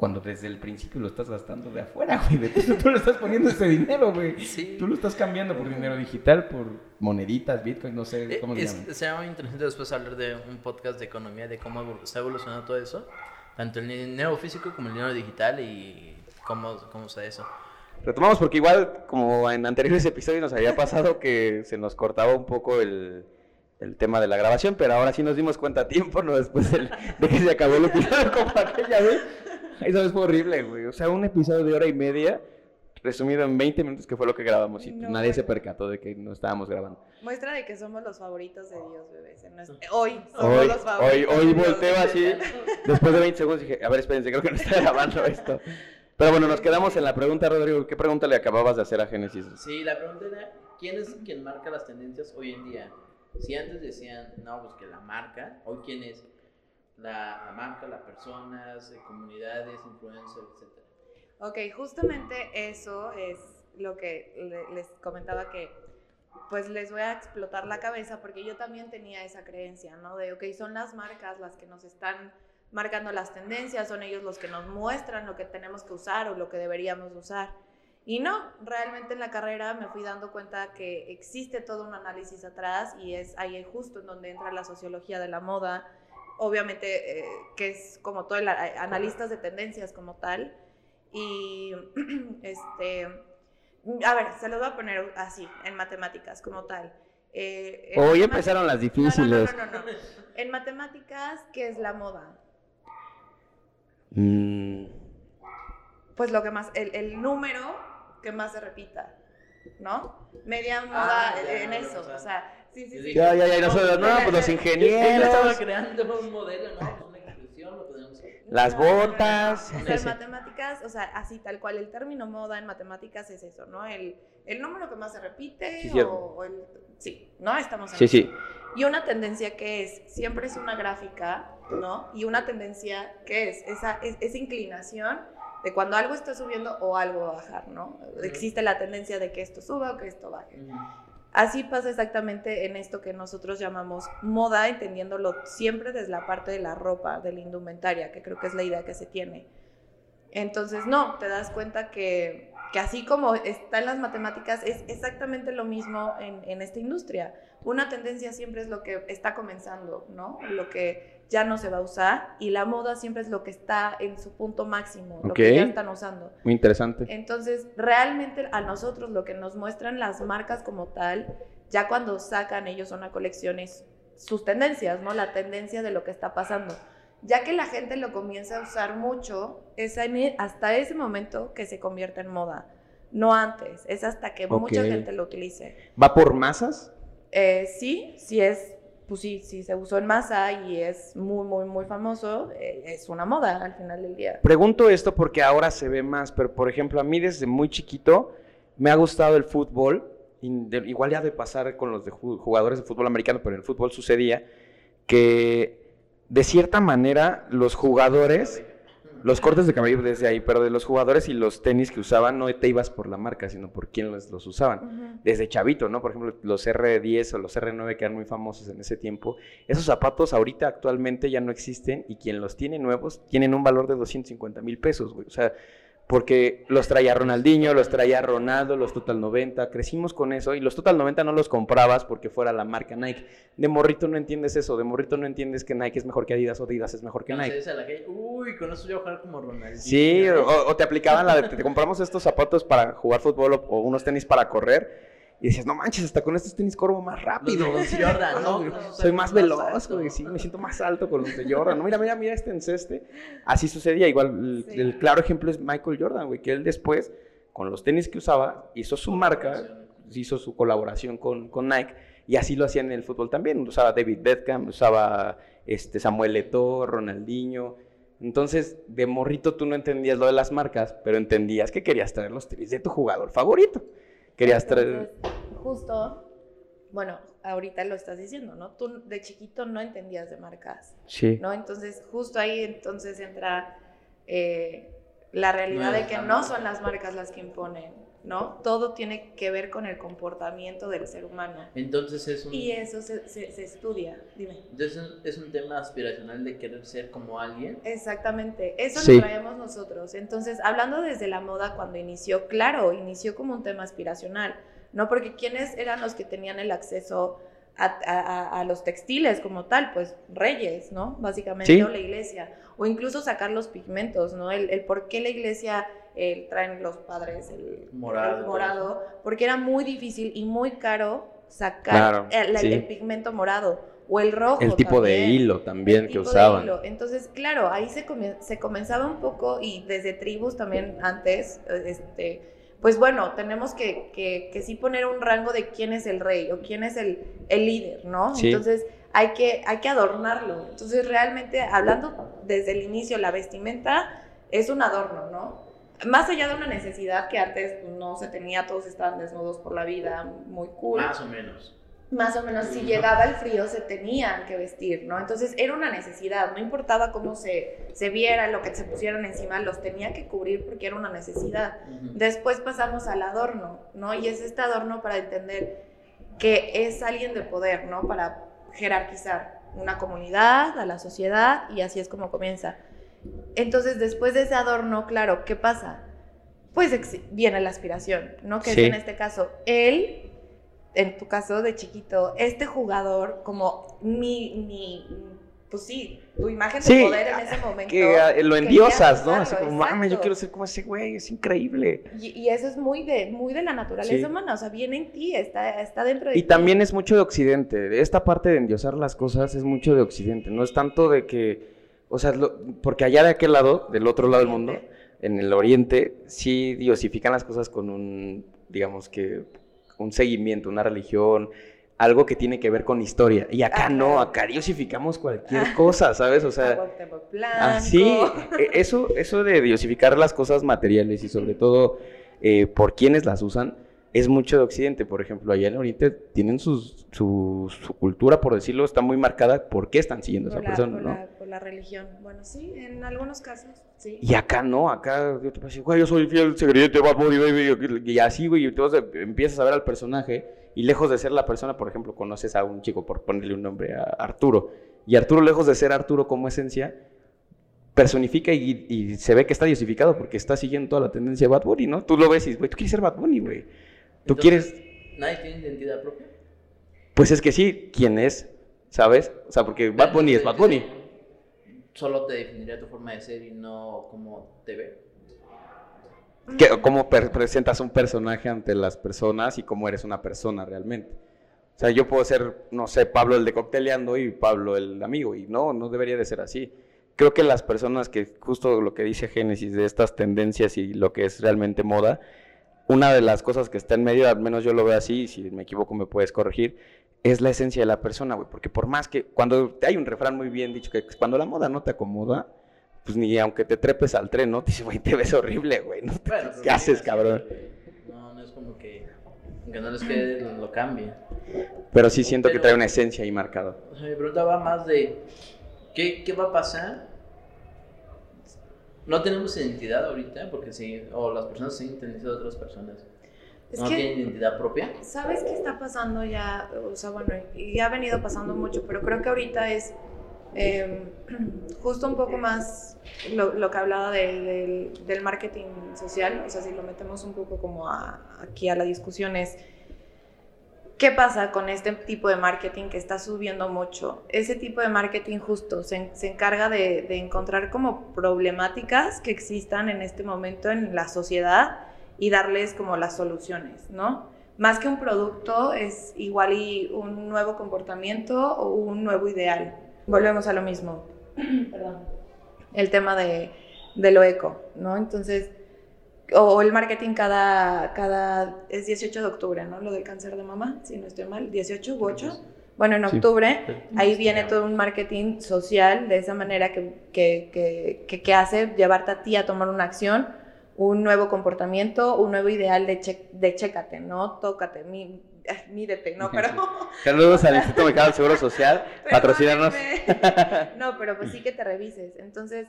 cuando desde el principio lo estás gastando de afuera, güey. De tú, tú lo estás poniendo ese dinero, güey. Sí. Tú lo estás cambiando por dinero digital, por moneditas, bitcoin, no sé Eh, cómo se es- llaman. Sería muy interesante después hablar de un podcast de economía, de cómo está evolucionando todo eso. Tanto el dinero físico como el dinero digital y cómo, cómo está eso. Retomamos porque igual, como en anteriores episodios nos había pasado que se nos cortaba un poco el, el tema de la grabación, pero ahora sí nos dimos cuenta a tiempo, ¿no? Después del- de que se acabó el episodio como aquella vez. Vez fue horrible, güey. O sea, un episodio de hora y media resumido en 20 minutos que fue lo que grabamos y No, nadie se percató de que no estábamos grabando. Muestra de que somos los favoritos de Dios, bebés. nuestro- Hoy somos Hoy, los hoy, favoritos. hoy de Dios. volteo así, después de 20 segundos dije, a ver, espérense, creo que no está grabando esto. Pero bueno, nos quedamos en la pregunta, Rodrigo. ¿Qué pregunta le acababas de hacer a Génesis? Sí, la pregunta era, ¿quién es quien marca las tendencias hoy en día? Si antes decían, no, pues que la marca, hoy quién es la, marca, las personas, eh, comunidades, influencers, etcétera. Ok, justamente eso es lo que le- les comentaba que pues les voy a explotar la cabeza porque yo también tenía esa creencia, ¿no? De, ok, son las marcas las que nos están marcando las tendencias, son ellos los que nos muestran lo que tenemos que usar o lo que deberíamos usar. Y no, realmente en la carrera me fui dando cuenta que existe todo un análisis atrás y es ahí justo en donde entra la sociología de la moda, obviamente eh, que es como todo el analistas de tendencias como tal. Y este, a ver, se los voy a poner así, en matemáticas como tal. Eh, Hoy matemáticas- empezaron las No, no, no, difíciles. no, no, no. En matemáticas, ¿qué es la moda? Mm, Pues lo que más, el, el número que más se repita, ¿no? Media moda Ah, ya, en eso, o sea, o sea, sí, sí, sí. dije, Ya, ya, ya, nosotros, no, pues los Yo estaba ingenieros, creando un modelo, ¿no? Una expresión, lo podemos hacer. las No, no, no, no, no. botas. O sea, en matemáticas, o sea, así tal cual, el término moda en matemáticas es eso, ¿no? El, el número que más se repite o, o el... Sí, ¿no? Estamos en Sí, eso. sí. Y una tendencia que es, siempre es una gráfica, ¿no? Y una tendencia que es esa, es- esa inclinación de cuando algo está subiendo o algo va a bajar, ¿no? Existe la tendencia de que esto suba o que esto baje. Así pasa exactamente en esto que nosotros llamamos moda, entendiéndolo siempre desde la parte de la ropa, de la indumentaria, que creo que es la idea que se tiene. Entonces, no, te das cuenta que, que así como está en las matemáticas, es exactamente lo mismo en, en esta industria. Una tendencia siempre es lo que está comenzando, ¿no? Lo que ya no se va a usar y la moda siempre es lo que está en su punto máximo, lo que ya están usando. Muy interesante. Entonces, realmente a nosotros lo que nos muestran las marcas como tal, ya cuando sacan ellos una colección es sus tendencias, ¿no? La tendencia de lo que está pasando. Ya que la gente lo comienza a usar mucho, es e- hasta ese momento que se convierte en moda. No antes, es hasta que mucha gente lo utilice. ¿Va por masas? Eh, sí, sí es, pues sí, sí se usó en masa y es muy, muy, muy famoso, eh, es una moda al final del día. Pregunto esto porque ahora se ve más, pero por ejemplo, a mí desde muy chiquito me ha gustado el fútbol. igual ya de pasar con los de ju- jugadores de fútbol americano, pero en el fútbol sucedía que de cierta manera los jugadores, los cortes de cabello desde ahí, pero de los jugadores y los tenis que usaban no te ibas por la marca, sino por quién los, los usaban. Desde chavito, ¿no? Por ejemplo, los R10 o los R9 que eran muy famosos en ese tiempo. Esos zapatos ahorita actualmente ya no existen y quien los tiene nuevos tienen un valor de 250 mil pesos, güey. O sea, porque los traía Ronaldinho, los traía Ronaldo, los Total 90, crecimos con eso y los Total 90 no los comprabas porque fuera la marca Nike. De morrito no entiendes eso, de morrito no entiendes que Nike es mejor que Adidas o Adidas es mejor que Nike. a la Uy, con eso yo voy a jugar como Ronaldinho. Sí, o, o te aplicaban la de te compramos estos zapatos para jugar fútbol o, o unos tenis para correr y decías, no manches, hasta con estos tenis corro más rápido. Los de Jordan, ¿no? Soy más más veloz, güey, sí, me siento más alto con los de Jordan. No, mira, mira, mira este enceste. Así sucedía, igual el, Sí. el claro ejemplo es Michael Jordan, güey, que él después, con los tenis que usaba, hizo su marca, hizo su colaboración con, con Nike, y así lo hacía en el fútbol también. Usaba David Beckham, usaba este, Samuel Eto'o, Ronaldinho. Entonces, de morrito tú no entendías lo de las marcas, pero entendías que querías traer los tenis de tu jugador favorito. Querías traer... Justo, bueno, ahorita lo estás diciendo, ¿no? Tú de chiquito no entendías de marcas, Sí. ¿no? Entonces, justo ahí entonces entra eh, la realidad No de que no son las marcas las que imponen, ¿no? Todo tiene que ver con el comportamiento del ser humano. Entonces es un, Y eso se, se- se estudia, dime. entonces es un tema aspiracional de querer ser como alguien. Exactamente, eso Sí. lo traemos nosotros. Entonces, hablando desde la moda cuando inició, claro, inició como un tema aspiracional, ¿no? Porque ¿quiénes eran los que tenían el acceso a, a- a- a los textiles como tal? Pues reyes, ¿no? Básicamente, Sí. o la iglesia, o incluso sacar los pigmentos, ¿no? El, el por qué la iglesia eh, traen los padres el Morado, el morado, porque era muy difícil y muy caro sacar Claro, el, el- sí. el pigmento morado. O el rojo. El tipo de también hilo también el que tipo de usaban. hilo. Entonces, claro, ahí se, come- se comenzaba un poco y desde tribus también antes, este, pues bueno, tenemos que, que, que sí poner un rango de quién es el rey o quién es el, el líder, ¿no? Sí. Entonces, hay que, hay que adornarlo. Entonces, realmente, hablando desde el inicio, la vestimenta es un adorno, ¿no? Más allá de una necesidad que antes no se tenía, todos estaban desnudos por la vida, muy cool Más o menos. más o menos si llegaba el frío se tenían que vestir, ¿no? Entonces era una necesidad, no importaba cómo se, se viera, lo que se pusieran encima, los tenía que cubrir porque era una necesidad. Después pasamos al adorno, ¿no? Y es este adorno para entender que es alguien de poder, ¿no? Para jerarquizar una comunidad, a la sociedad, y así es como comienza. Entonces, después de ese adorno, claro, ¿qué pasa? Pues viene la aspiración, ¿no? Que Sí. es en este caso, él, en tu caso de chiquito, este jugador, como mi, mi pues sí, tu imagen de Sí, poder en ese momento. Que eh, lo endiosas, ¿no? Así como, mames, yo exacto. quiero ser como ese güey, es increíble. Y, y eso es muy de, muy de la naturaleza Sí. humana, o sea, viene en ti, está, está dentro de Y ti. también es mucho de Occidente. Esta parte de endiosar las cosas es mucho de Occidente. No es tanto de que. O sea, lo- porque allá de aquel lado, del otro lado del mundo, en el Oriente, sí diosifican las cosas con un, digamos que, un seguimiento, una religión, algo que tiene que ver con historia. Y acá Ajá. no, acá diosificamos cualquier cosa, ¿sabes? O sea. Así, e- eso, eso de diosificar las cosas materiales y sobre todo eh, por quienes las usan, es mucho de Occidente. Por ejemplo, allá en Oriente tienen sus- su, su cultura, por decirlo, está muy marcada por qué están siguiendo a esa persona, ¿no? La- religión. Bueno, sí, en algunos casos, sí. Y acá no, acá yo te decir, güey, yo soy fiel secreto de Bad Bunny, baby", y así, güey, y entonces empiezas a ver al personaje y lejos de ser la persona, por ejemplo, conoces a un chico, por ponerle un nombre, a Arturo, y Arturo, lejos de ser Arturo como esencia, personifica y, y se ve que está diosificado porque está siguiendo toda la tendencia de Bad Bunny, ¿no? Tú lo ves y, güey, tú quieres ser Bad Bunny, güey. Tú Entonces, quieres, Nadie tiene identidad propia. pues es que sí, ¿quién es? ¿Sabes? O sea, porque Bad Bunny es Bad Bunny. Solo te definiría tu forma de ser y no cómo te ve. cómo presentas un personaje ante las personas y cómo eres una persona realmente. O sea, yo puedo ser, no sé, Pablo el de cocteleando y Pablo el amigo, y no, no debería de ser así. Creo que las personas que, justo lo que dice Génesis de estas tendencias y lo que es realmente moda, una de las cosas que está en medio, al menos yo lo veo así, si me equivoco me puedes corregir, es la esencia de la persona, güey. Porque por más que, cuando hay un refrán muy bien dicho que cuando la moda no te acomoda, pues ni aunque te trepes al tren, ¿no? Te dice, güey, te ves horrible, güey. ¿no? Bueno, pero ¿Qué haces, así, cabrón? No, no es como que, aunque no les quede, lo, lo cambie. Pero sí siento que trae una esencia ahí marcada. O sea, mi pregunta va más de, ¿qué, qué va a pasar? No tenemos identidad ahorita, porque sí, o las personas se identidad de otras personas. Es no que- tienen identidad propia. ¿Sabes qué está pasando ya? O sea, bueno, y ha venido pasando mucho, pero creo que ahorita es Eh, justo un poco más lo, lo que hablaba de- del- del marketing social, o sea, si lo metemos un poco como a- aquí a la discusión es, ¿qué pasa con este tipo de marketing que está subiendo mucho? Ese tipo de marketing justo se, se encarga de, de encontrar como problemáticas que existan en este momento en la sociedad y darles como las soluciones, ¿no? Más que un producto es igual y un nuevo comportamiento o un nuevo ideal. Volvemos a lo mismo. Perdón. El tema de, de lo eco, ¿no? Entonces, o, el marketing cada, cada, es 18 de octubre, ¿no? Lo del cáncer de mama, si no estoy mal, 18 u 8. Bueno, en Sí. octubre, ahí viene todo un marketing social de esa manera que, que, que, que hace llevarte a ti a tomar una acción, un nuevo comportamiento, un nuevo ideal de, che- de chécate, ¿no? Tócate, mí- mídete, ¿no? Pero... Saludos al Instituto Mexicano del Seguro Social, patrocinarnos. No, pero pues sí que te revises. Entonces,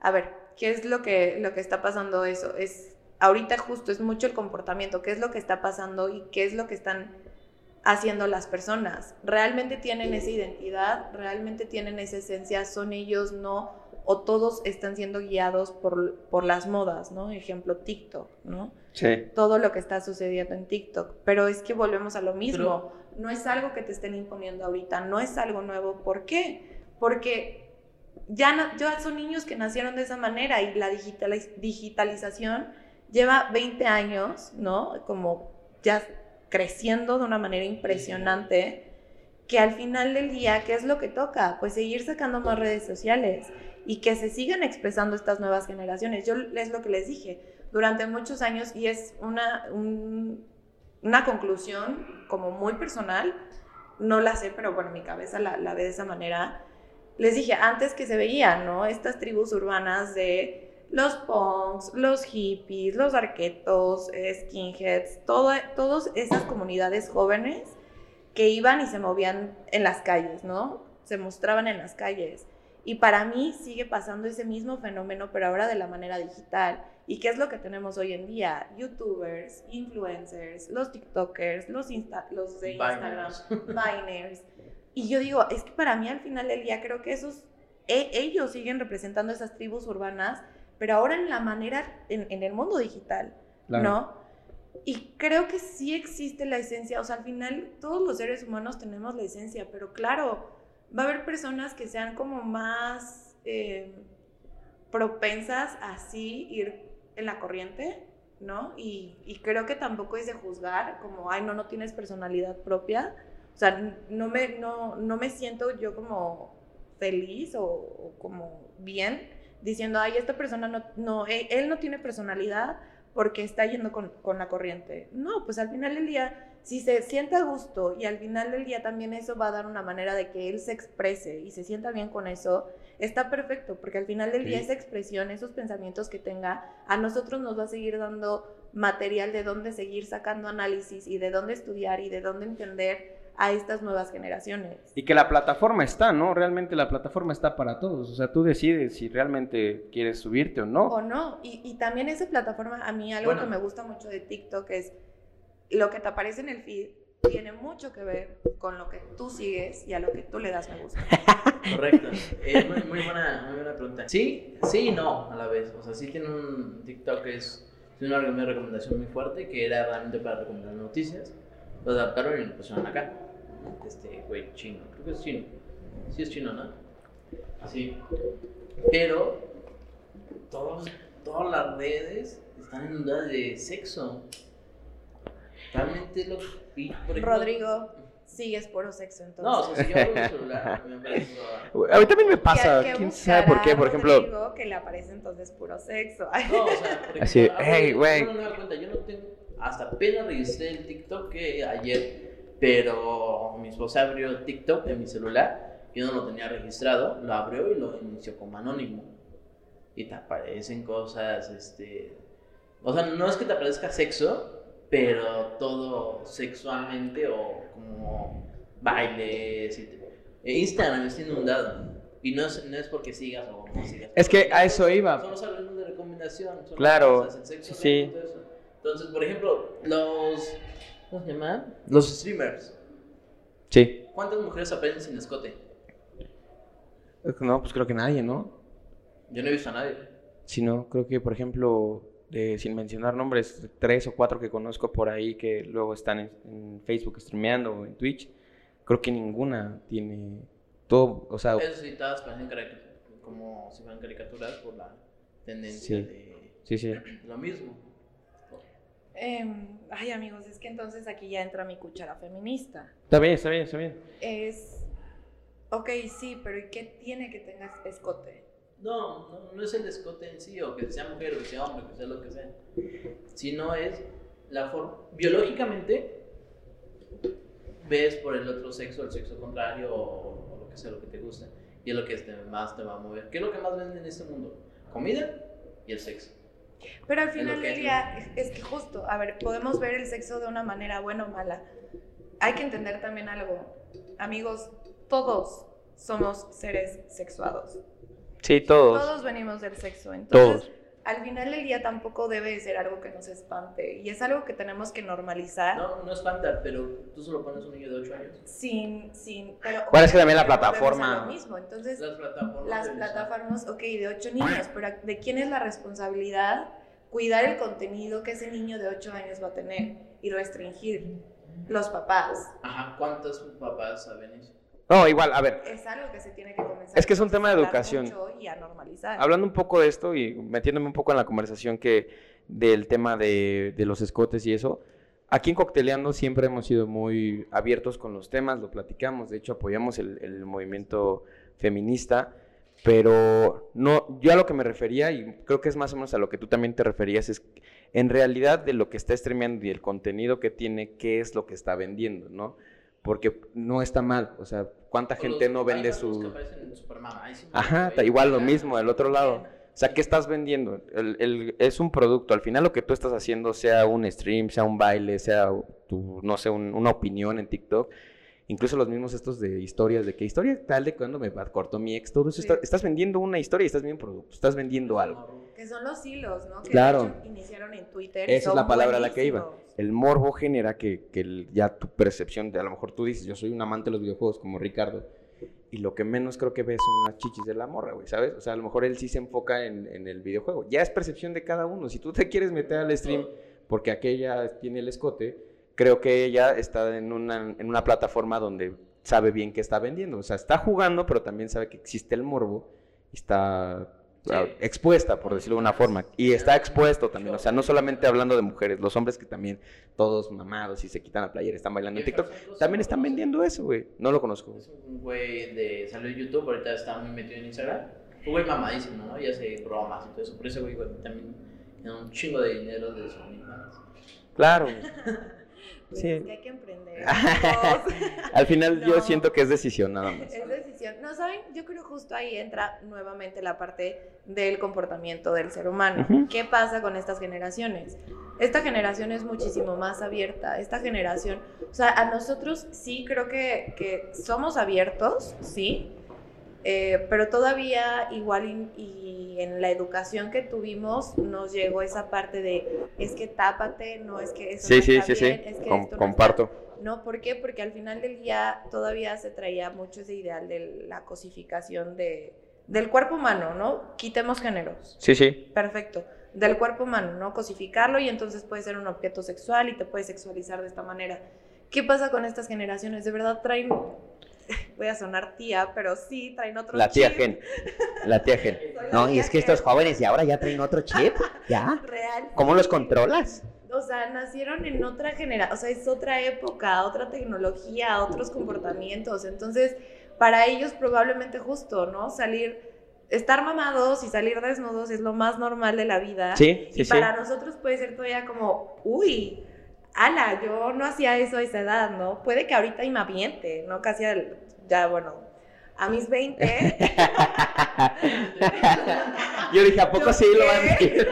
a ver, ¿qué es lo que, lo que está pasando eso? Es, ahorita justo es mucho el comportamiento, qué es lo que está pasando y qué es lo que están haciendo las personas. ¿Realmente tienen esa identidad? ¿Realmente tienen esa esencia? ¿Son ellos? ¿No? ¿O todos están siendo guiados por, por las modas? ¿no? Ejemplo, TikTok, ¿no? Sí. todo lo que está sucediendo en TikTok. Pero es que volvemos a lo mismo. no es algo que te estén imponiendo ahorita, no es algo nuevo. ¿Por qué? Porque ya, no- ya son niños que nacieron de esa manera y la digitaliz- digitalización lleva 20 años, ¿no? Como ya creciendo de una manera impresionante. Que al final del día, ¿qué es lo que toca? Pues seguir sacando más redes sociales y que se sigan expresando estas nuevas generaciones. Yo es lo que les dije, durante muchos años, y es una, un- una conclusión como muy personal, no la sé, pero bueno, mi cabeza la, ve de esa manera. Les dije, antes que se veían, ¿no? Estas tribus urbanas de los punks, los hippies, los arquetos, skinheads, todo, todas esas comunidades jóvenes que iban y se movían en las calles, ¿no? Se mostraban en las calles. Y para mí sigue pasando ese mismo fenómeno, pero ahora de la manera digital. ¿Y qué es lo que tenemos hoy en día? Youtubers, influencers, los TikTokers, los, Insta- los de Instagram, Biners. Y yo digo, es que para mí al final del día creo que esos, e- ellos siguen representando esas tribus urbanas, pero ahora en la manera, en, en el mundo digital, Claro. ¿no? Y creo que sí existe la esencia, o sea, al final todos los seres humanos tenemos la esencia, pero claro, va a haber personas que sean como más eh, propensas a ir en la corriente, ¿no? Y, y creo que tampoco es de juzgar, como, ay, no, no tienes personalidad propia. O sea, no me, no, no me siento yo como feliz o, o como bien diciendo, ay, esta persona no, no él, él no tiene personalidad porque está yendo con, con la corriente. No, pues al final del día, si se siente a gusto y al final del día también eso va a dar una manera de que él se exprese y se sienta bien con eso, está perfecto, porque al final del día esa expresión, esos pensamientos que tenga, a nosotros nos va a seguir dando material de dónde seguir sacando análisis y de dónde estudiar y de dónde entender a estas nuevas generaciones. Y que la plataforma está, ¿no? Realmente la plataforma está para todos. O sea, tú decides si realmente quieres subirte o no. O no, y, y también esa plataforma, a mí algo Bueno. que me gusta mucho de TikTok es lo que te aparece en el feed tiene mucho que ver con lo que tú sigues y a lo que tú le das me gusta. Correcto. Eh, muy, muy buena, muy buena pregunta. Sí, sí y no a la vez. O sea, sí tiene un TikTok que es tiene una, recomendación muy fuerte que era realmente para recomendar noticias. Lo adaptaron y lo pusieron acá. Este güey chino. Creo que es chino. Sí es chino, ¿no? Sí. Pero todos, todas las redes están inundadas de sexo. Realmente lo y, por ejemplo- Rodrigo, sigues puro sexo entonces. No, o sea, si yo abro el celular, me aparece A mí también me ¿Qué- pasa. qué ¿Quién sabe por qué? Por ejemplo, Rodrigo que le aparece entonces puro sexo. No, o sea, por ejemplo, Así, hey, güey. Yo no me doy cuenta, yo no tengo. Hasta apenas registré el TikTok que ayer, pero mi esposa abrió TikTok en mi celular, yo no lo tenía registrado, lo abrió y lo inició como anónimo. Y te aparecen cosas, este. O sea, no es que te aparezca sexo, pero todo sexualmente o como bailes. y te- e Instagram está inundado. Y no es, no es porque sigas o no sigas. Es que a eso iba. Solo salen de recomendación. solo Claro, cosas, sexo, sí, sí. todo eso. Entonces, por ejemplo, los. ¿Cómo se llaman? Los streamers. sí. ¿Cuántas mujeres aparecen sin escote? No, pues creo que nadie, ¿no? Yo no he visto a nadie. Si no, creo que, por ejemplo, de, sin mencionar nombres, tres o cuatro que conozco por ahí que luego están en, en Facebook streameando o en Twitch, creo que ninguna tiene todo, o sea, Eso sí, todas parecen como si fueran caricaturas por la tendencia Sí. de sí, sí. lo mismo. Em, ay, amigos, es que entonces aquí ya entra mi cuchara feminista. Está bien, está bien, está bien. Es. Ok, sí, pero ¿y qué tiene que tengas escote? No, no, no es el escote en sí, o que sea mujer, o que sea hombre, o que sea lo que sea. Sino es la forma. Biológicamente, ves por el otro sexo, el sexo contrario, o, o lo que sea, lo que te gusta. Y es lo que este, más te va a mover. ¿Qué es lo que más venden en este mundo? Comida y el sexo. Pero al final del día, es es que justo, a ver, podemos ver el sexo de una manera buena o mala. Hay que entender también algo. Amigos, todos somos seres sexuados. Sí, todos. Todos venimos del sexo. Entonces, Todos. al final del día tampoco debe de ser algo que nos espante. Y es algo que tenemos que normalizar. No, no espanta, pero tú solo pones un niño de 8 años. Sin, sin, pero Bueno, es que también la plataforma- lo mismo. Entonces, Las plataformas. las plataformas, ok, de ocho niños, pero ¿de quién es la responsabilidad cuidar el contenido que ese niño de ocho años va a tener y restringir? Los papás. Ajá, ¿cuántos papás saben eso? No, igual, a ver, Es algo que se tiene que comenzar Es que es un tema de educación. mucho Y a normalizar. hablando un poco de esto y metiéndome un poco en la conversación que del tema de, de los escotes y eso, aquí en Cocteleando siempre hemos sido muy abiertos con los temas, lo platicamos, de hecho apoyamos el, el movimiento feminista, pero no, yo a lo que me refería, y creo que es más o menos a lo que tú también te referías, es en realidad de lo que está streameando y el contenido que tiene, qué es lo que está vendiendo, ¿no? Porque no está mal, o sea, ¿cuánta O gente no vende su... sí Ajá, igual lo mismo, del otro lado. O sea, ¿qué estás vendiendo? El- el- es un producto. Al final lo que tú estás haciendo, sea un stream, sea un baile, sea tu, no sé, un- una opinión en TikTok, incluso los mismos estos de historias, de que historia tal de cuando me cortó mi ex, todo eso, Sí. está- estás vendiendo una historia y estás vendiendo producto, estás vendiendo algo. Que son los hilos, ¿no? Que Claro. iniciaron en Twitter. y Esa es la palabra a la que iba. buenísimos. El morbo genera que, que el- ya tu percepción de, a lo mejor tú dices, yo soy un amante de los videojuegos como Ricardo, y lo que menos creo que ves son las chichis de la morra, güey, ¿sabes? O sea, a lo mejor él sí se enfoca en, en el videojuego. Ya es percepción de cada uno. Si tú te quieres meter al stream porque aquella tiene el escote, creo que ella está en una, en una plataforma donde sabe bien qué está vendiendo. O sea, está jugando, pero también sabe que existe el morbo y está Sí. ah, expuesta, por decirlo de una forma. Y está expuesto también. O sea, no solamente hablando de mujeres, los hombres que también todos mamados y se quitan la playera, están bailando en TikTok, también están vendiendo eso, güey. No lo conozco. Es un güey de. salió de YouTube, ahorita está muy metido en Instagram. Un güey mamadísimo, ¿no? Y hace bromas y todo eso. Por ese güey, también tiene un chingo de dinero de su OnlyFans. Claro. Pues Sí. es que hay que emprender. Al final yo siento que es decisión nada más. Es decisión. No, ¿saben? Yo creo justo ahí entra nuevamente la parte del comportamiento del ser humano. ¿Qué pasa con estas generaciones? Esta generación es muchísimo más abierta. Esta generación, o sea, a nosotros sí creo que, que somos abiertos, sí, eh, pero todavía igual y, y en la educación que tuvimos nos llegó esa parte de es que tápate, no es que eso Sí, no sí, está sí, bien, es que Com- esto no comparto. está- no, ¿por qué? Porque al final del día todavía se traía mucho ese ideal de la cosificación de, del cuerpo humano, ¿no? Quitemos géneros. Sí, sí. Perfecto. Del cuerpo humano, ¿no? Cosificarlo y entonces puede ser un objeto sexual y te puedes sexualizar de esta manera. ¿Qué pasa con estas generaciones? De verdad traen, voy a sonar tía, pero sí traen otro La tía chip. Gen. La tía Gen. La No, y tía es que estos Gen. jóvenes de ahora ya traen otro chip. ¿Ya? Real. ¿Cómo los controlas? O sea, nacieron en otra generación, o sea, es otra época, otra tecnología, otros comportamientos. Entonces, para ellos probablemente justo, ¿no? Salir, estar mamados y salir desnudos es lo más normal de la vida. Sí, sí, y sí. para nosotros puede ser todavía como, uy, ala, yo no hacía eso a esa edad, ¿no? Puede que ahorita y me aviente, ¿no? Casi al- ya, bueno, a mis 20. Yo dije, ¿a poco ¿Yo sí lo van a decir?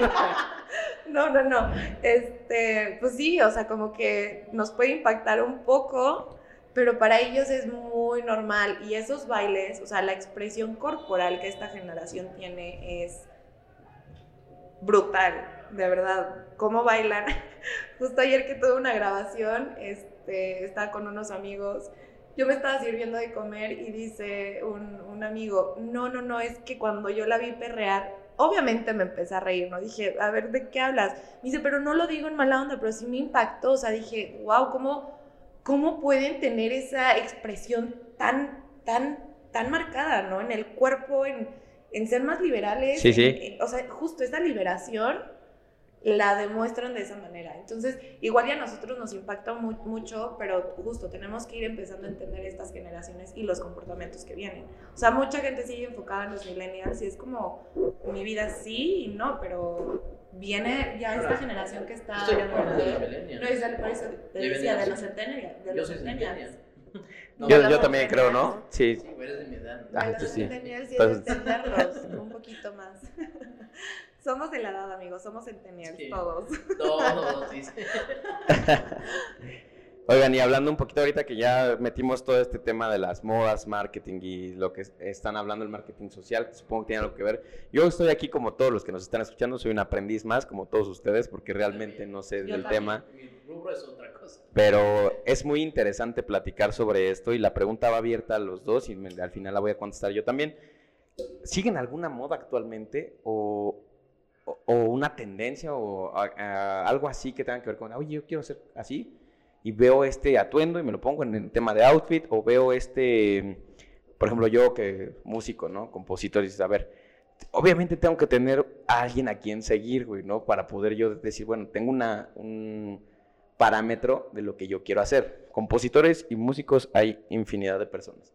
No, no, no. Este, pues sí, o sea, como que nos puede impactar un poco, pero para ellos es muy normal. Y esos bailes, o sea, la expresión corporal que esta generación tiene es brutal, de verdad. ¿Cómo bailan? Justo ayer que tuve una grabación, este, estaba con unos amigos yo me estaba sirviendo de comer y dice un, un amigo, no, no, no, es que cuando yo la vi perrear, obviamente me empecé a reír, ¿no? Dije, a ver, ¿de qué hablas? Me dice, pero no lo digo en mala onda, pero sí me impactó, o sea, dije, wow, ¿cómo, cómo pueden tener esa expresión tan, tan, tan marcada, ¿no? En el cuerpo, en, en ser más liberales. Sí, sí. en- en- o sea, justo esa liberación la demuestran de esa manera. Entonces, igual ya a nosotros nos impacta mu- mucho, pero justo tenemos que ir empezando a entender estas generaciones y los comportamientos que vienen. O sea, mucha gente sigue enfocada en los millennials y es como, mi vida sí y no, pero viene ya esta generación que está... Estoy de acuerdo de los No, es por eso te decía, de los centennials. De los centennials. No, Yo, no, yo no, también no, creo, no. ¿no? Sí. Sí, eres de mi edad. Ah, de los pues sí. centennials Entonces- entenderlos un poquito más. somos de la edad, amigos, somos centennials Sí. todos. Todos, dice. Oigan, y hablando un poquito ahorita que ya metimos todo este tema de las modas, marketing y lo que es- están hablando el marketing social, supongo que tiene algo que ver. Yo estoy aquí como todos los que nos están escuchando, soy un aprendiz más, como todos ustedes, porque realmente no sé del tema. Mi rubro es otra cosa. Pero es muy interesante platicar sobre esto y la pregunta va abierta a los dos y me- al final la voy a contestar yo también. ¿Siguen alguna moda actualmente o, o- o una tendencia o a- a algo así que tenga que ver con, oye, yo quiero ser así y veo este atuendo y me lo pongo en el tema de outfit o veo este, por ejemplo, yo que músico, ¿no? Compositor, y dices, a ver, obviamente tengo que tener a alguien a quien seguir, güey, ¿no? Para poder yo decir, bueno, tengo una, un parámetro de lo que yo quiero hacer. Compositores y músicos hay infinidad de personas.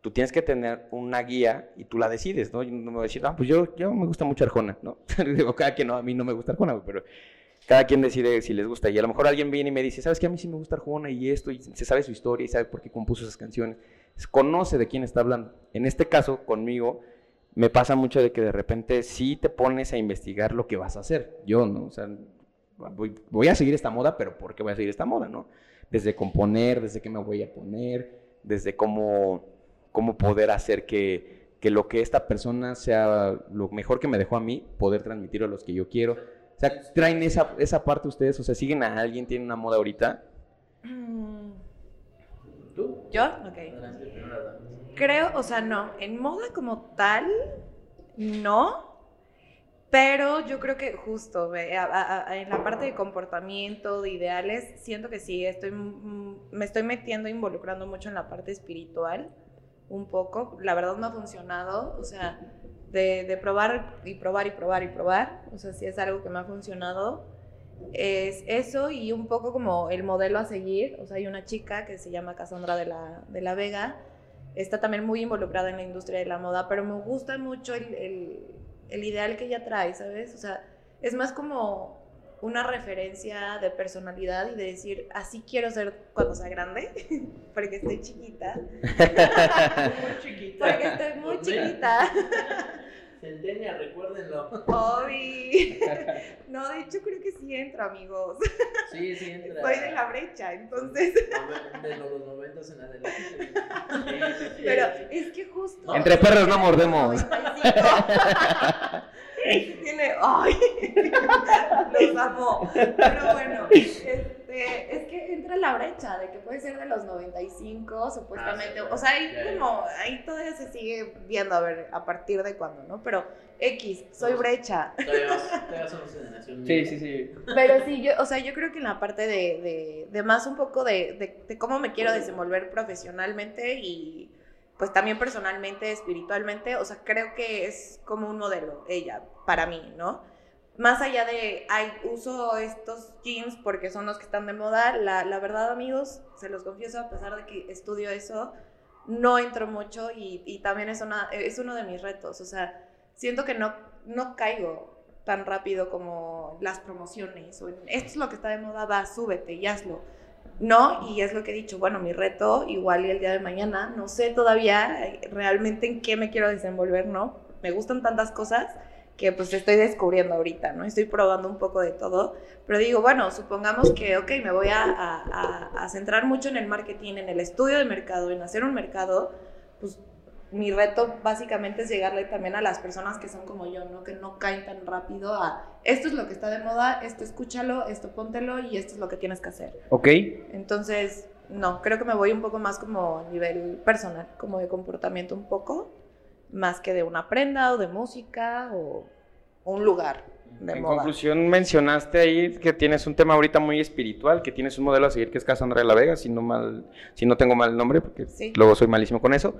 Tú tienes que tener una guía y tú la decides, ¿no? Yo no me voy a decir, ah, pues yo, yo me gusta mucho Arjona, ¿no? Digo, cada quien, no, a mí no me gusta Arjona, pero cada quien decide si les gusta. Y a lo mejor alguien viene y me dice, ¿sabes qué? A mí sí me gusta Arjona y esto, y se sabe su historia y sabe por qué compuso esas canciones. Conoce de quién está hablando. En este caso, conmigo, me pasa mucho de que de repente sí te pones a investigar lo que vas a hacer. Yo, ¿no? O sea, voy, voy a seguir esta moda, pero ¿por qué voy a seguir esta moda, no? Desde componer, desde qué me voy a poner, desde cómo, cómo poder hacer que, que lo que esta persona sea lo mejor que me dejó a mí, poder transmitirlo a los que yo quiero. O sea, traen esa, esa parte ustedes, o sea, siguen a alguien, tienen una moda ahorita. Mm, ¿Tú? ¿Yo? Ok. Creo, o sea, no, en moda como tal, no. Pero yo creo que justo ve, a- a- a- en la parte de comportamiento, de ideales, siento que sí, estoy, mm, me estoy metiendo, involucrando mucho en la parte espiritual, un poco. La verdad me ha funcionado, o sea, de, probar y probar y probar y probar, o sea, sí es algo que me ha funcionado. Es eso y un poco como el modelo a seguir, o sea, hay una chica que se llama Cassandra de la, de la Vega, está también muy involucrada en la industria de la moda, pero me gusta mucho el, el- el ideal que ella trae, ¿sabes? O sea, es más como una referencia de personalidad y de decir, así quiero ser cuando sea grande, porque estoy chiquita, Muy chiquita. porque estoy muy chiquita. Centenia, recuérdenlo. Obi. No, de hecho creo que sí entro, amigos. Sí, sí, entra. Soy de la brecha, entonces. De los noventas en adelante. Sí, sí, sí. Pero es que justo. Entre perros no mordemos. 95. Tiene. ¡Ay! Los amo. Pero bueno, este, es que entra la brecha de que puede ser de los 95, supuestamente. Ah, sí, o sea, ahí como. Ahí todavía se sigue viendo a ver a partir de cuándo, ¿no? Pero X, soy brecha. Todavía, todavía somos generación. Sí, sí, sí. Pero sí, yo, o sea, yo creo que en la parte de, de, de más un poco de, de, de cómo me quiero desenvolver profesionalmente y pues también personalmente, espiritualmente, o sea, creo que es como un modelo ella, para mí, ¿no? Más allá de, ay, uso estos jeans porque son los que están de moda, la, la verdad, amigos, se los confieso, a pesar de que estudio eso, no entro mucho y, y también es, una, es uno de mis retos, o sea, siento que no, no caigo tan rápido como las promociones o en, esto es lo que está de moda, va, súbete y hazlo. No, y es lo que he dicho, bueno, mi reto igual y el día de mañana, no sé todavía realmente en qué me quiero desenvolver, ¿no? Me gustan tantas cosas que pues estoy descubriendo ahorita, ¿no? Estoy probando un poco de todo, pero digo, bueno, supongamos que, ok, me voy a, a- a- a centrar mucho en el marketing, en el estudio de mercado, en hacer un mercado, pues mi reto básicamente es llegarle también a las personas que son como yo, ¿no? Que no caen tan rápido a esto es lo que está de moda, esto escúchalo, esto póntelo y esto es lo que tienes que hacer. Ok. Entonces, no, creo que me voy un poco más como a nivel personal, como de comportamiento un poco, más que de una prenda o de música o un lugar de En moda. conclusión, mencionaste ahí que tienes un tema ahorita muy espiritual, que tienes un modelo a seguir que es Cassandra de la Vega, si no, mal, si no tengo mal nombre, porque Sí. luego soy malísimo con eso,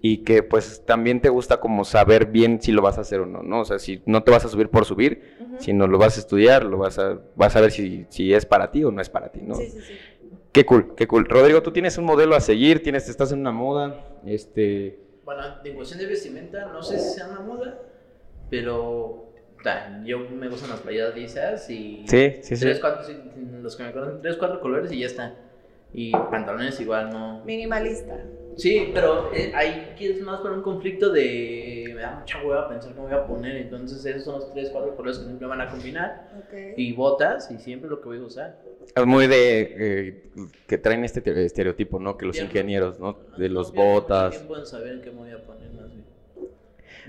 y que pues también te gusta como saber bien si lo vas a hacer o no, ¿no? O sea, si no te vas a subir por subir, Ujú. sino lo vas a estudiar, lo vas a, vas a ver si, si es para ti o no es para ti, ¿no? Sí, sí, sí. Qué cool, qué cool. Rodrigo, tú tienes un modelo a seguir, tienes, estás en una moda, este... Bueno, en cuestión de vestimenta, no sé si sea una moda, pero ta, yo me gustan las playeras lisas y Sí, sí, sí. tres, cuatro, sí, los que me conocen, tres, cuatro colores y ya está. Y pantalones igual no. Minimalista. Sí, pero eh, ahí quieres más para un conflicto de me da mucha hueva pensar cómo voy a poner, entonces esos son los tres, cuatro colores que siempre van a combinar Ok. y botas y siempre lo que voy a usar. Es muy de eh, que traen este te- estereotipo, ¿no? Que los ingenieros, ¿no? De los botas. tiempo en saber en qué me voy a poner más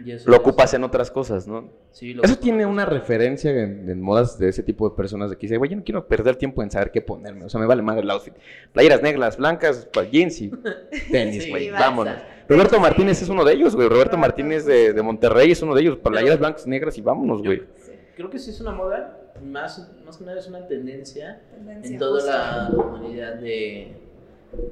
eso Lo ocupas en otras cosas, ¿no? Sí, lo Eso tiene en una referencia en, en modas de ese tipo de personas de que dice, güey, yo no quiero perder tiempo en saber qué ponerme. O sea, me vale madre el outfit. Playeras negras, blancas, jeans y tenis, güey. Vámonos. Roberto. Martínez es uno de ellos, güey. Roberto Roberto Martínez de, de Monterrey es uno de ellos. Playeras blancas, negras y vámonos, güey. Creo que sí es una moda, más, más que nada es una tendencia Tendencia, en toda la comunidad de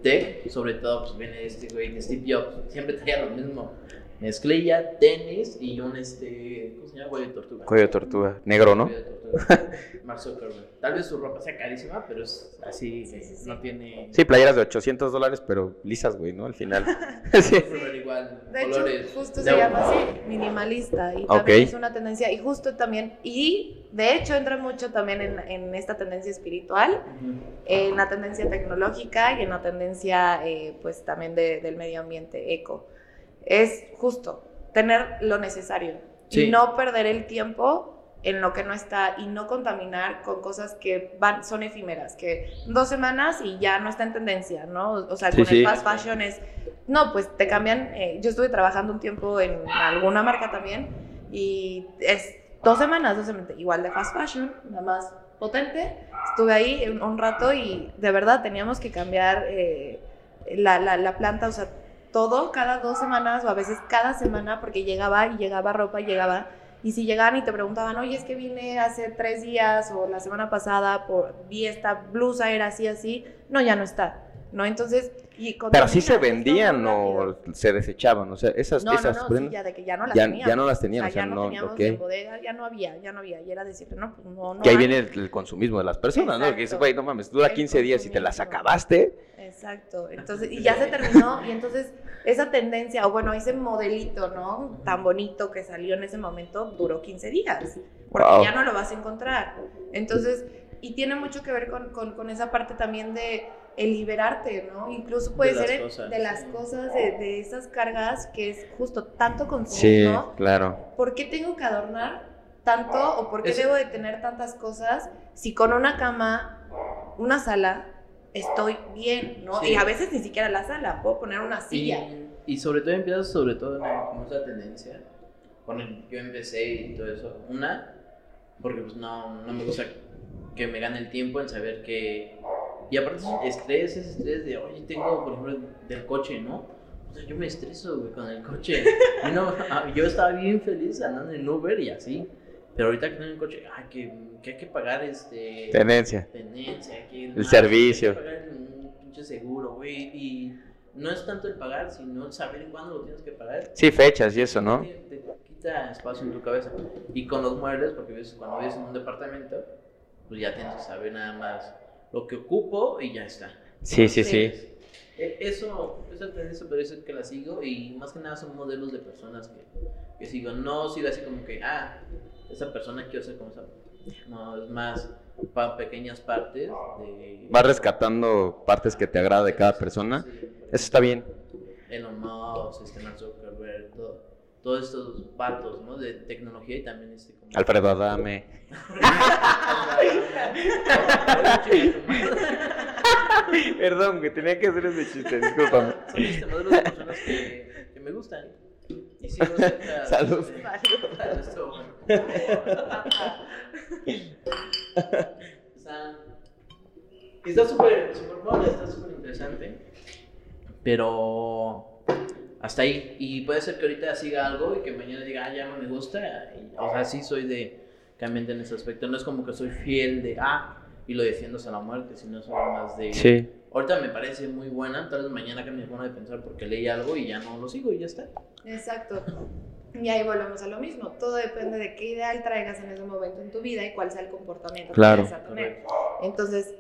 tech, sobre todo pues viene este güey de Steve Jobs, siempre traía lo mismo, mezclilla, tenis y un este, ¿cómo se llama? Cuello de tortuga. Cuello de tortuga. Negro, ¿no? Cuello de tortuga. Mark Zuckerberg. Tal vez su ropa sea carísima, pero es así, Sí, sí, sí. no tiene... Sí, playeras de 800 dólares, pero lisas, güey, ¿no? Al final. sí. Pero igual, De hecho, colores. justo de- se llama así, minimalista. Y Ok. también es una tendencia. Y justo también, y de hecho entra mucho también en, en esta tendencia espiritual, en la tendencia tecnológica y en la tendencia, eh, pues también de- del medio ambiente, eco. Es justo tener lo necesario Sí. y no perder el tiempo en lo que no está y no contaminar con cosas que van, son efímeras, que dos semanas y ya no está en tendencia, ¿no? O sea, Sí, con sí. el fast fashion es, no, pues te cambian, eh, yo estuve trabajando un tiempo en alguna marca también y es dos semanas, dos semanas, igual de fast fashion, nada más potente, estuve ahí un, un rato y de verdad teníamos que cambiar eh, la, la, la planta, o sea, todo cada dos semanas o a veces cada semana porque llegaba y llegaba ropa y llegaba. Y si llegaban y te preguntaban, oye, es que vine hace tres días o la semana pasada, por, vi esta blusa, era así, así, no, ya no está, ¿no? Entonces, y Pero sí se vendían o se desechaban. O sea, esas, No, no, esas no, prendas ya de que ya no las ya, teníamos. ya no las tenían. O O sea, sea, ya no no, teníamos bodega, ya no había, ya no había. Y era decirte, no, pues no, no Que ahí hay. viene el, el consumismo de las personas, ¿no? Que dices, güey, no mames, dura El 15 días y te las acabaste. Exacto. Entonces, y ya se terminó, y entonces esa tendencia, o bueno, ese modelito, ¿no? Tan bonito que salió en ese momento, duró 15 días, porque Wow. ya no lo vas a encontrar. Entonces, y tiene mucho que ver con, con- con esa parte también de el liberarte, ¿no? Incluso puede De las ser de las cosas, de, de esas cargas que es justo tanto Sí, consumismo. claro. ¿Por qué tengo que adornar tanto o por qué Es- debo de tener tantas cosas si con una cama, una sala, estoy bien, ¿no? Sí. Y a veces ni siquiera la sala, puedo poner una silla. Y, y sobre todo empiezas sobre todo como esa tendencia. Con el, yo empecé y todo eso. Una, porque pues no, no me gusta que me gane el tiempo en saber que... Y aparte es estrés, es estrés de, oye, tengo, por ejemplo, del coche, ¿no? O sea, yo me estreso, güey, con el coche. Y no, ah, yo estaba bien feliz andando en Uber y así. Pero ahorita que tengo el coche, ah, que, que hay que pagar este... Tenencia. tenencia, que El servicio. hay que pagar un pinche seguro, güey. Y no es tanto el pagar, sino el saber cuándo lo tienes que pagar. Sí, fechas y eso, ¿no? Te, te quita espacio en tu cabeza. Y con los muebles, porque ves, cuando vives en un departamento, pues ya tienes que saber nada más lo que ocupo y ya está. Sí, sí, sí. E- Eso, esa tendencia parece que la sigo y más que nada son modelos de personas que, que sigo. No sigo así como que, ah, esa persona quiero ser como esa. No, es más para pequeñas partes de... Vas rescatando partes que te agrada de cada persona. Sí. Eso está bien. Elon Musk, Zuckerberg, todo- todos estos vatos, ¿no? De tecnología y también este... Como... Alfredo Adame. Perdón, que tenía que hacer ese chiste, discúlpame. Son este modelos de personas que, que me gustan. Y. Salud. Estuvo bueno. Está, súper, súper buena, está súper interesante. Pero hasta ahí. Y puede ser que ahorita siga algo y que mañana diga, ah, ya no me gusta. Y, o sea, sí soy de cambiante en ese aspecto. No es como que soy fiel de, ah, y lo defiendo hasta la muerte, sino es algo más de... Sí. Ahorita me parece muy buena, tal vez mañana cambie mi forma de pensar porque leí algo y ya no lo sigo y ya está. Exacto. Y ahí volvemos a lo mismo. Todo depende de qué ideal traigas en ese momento en tu vida y cuál sea el comportamiento Claro. que vayas a tener. Entonces,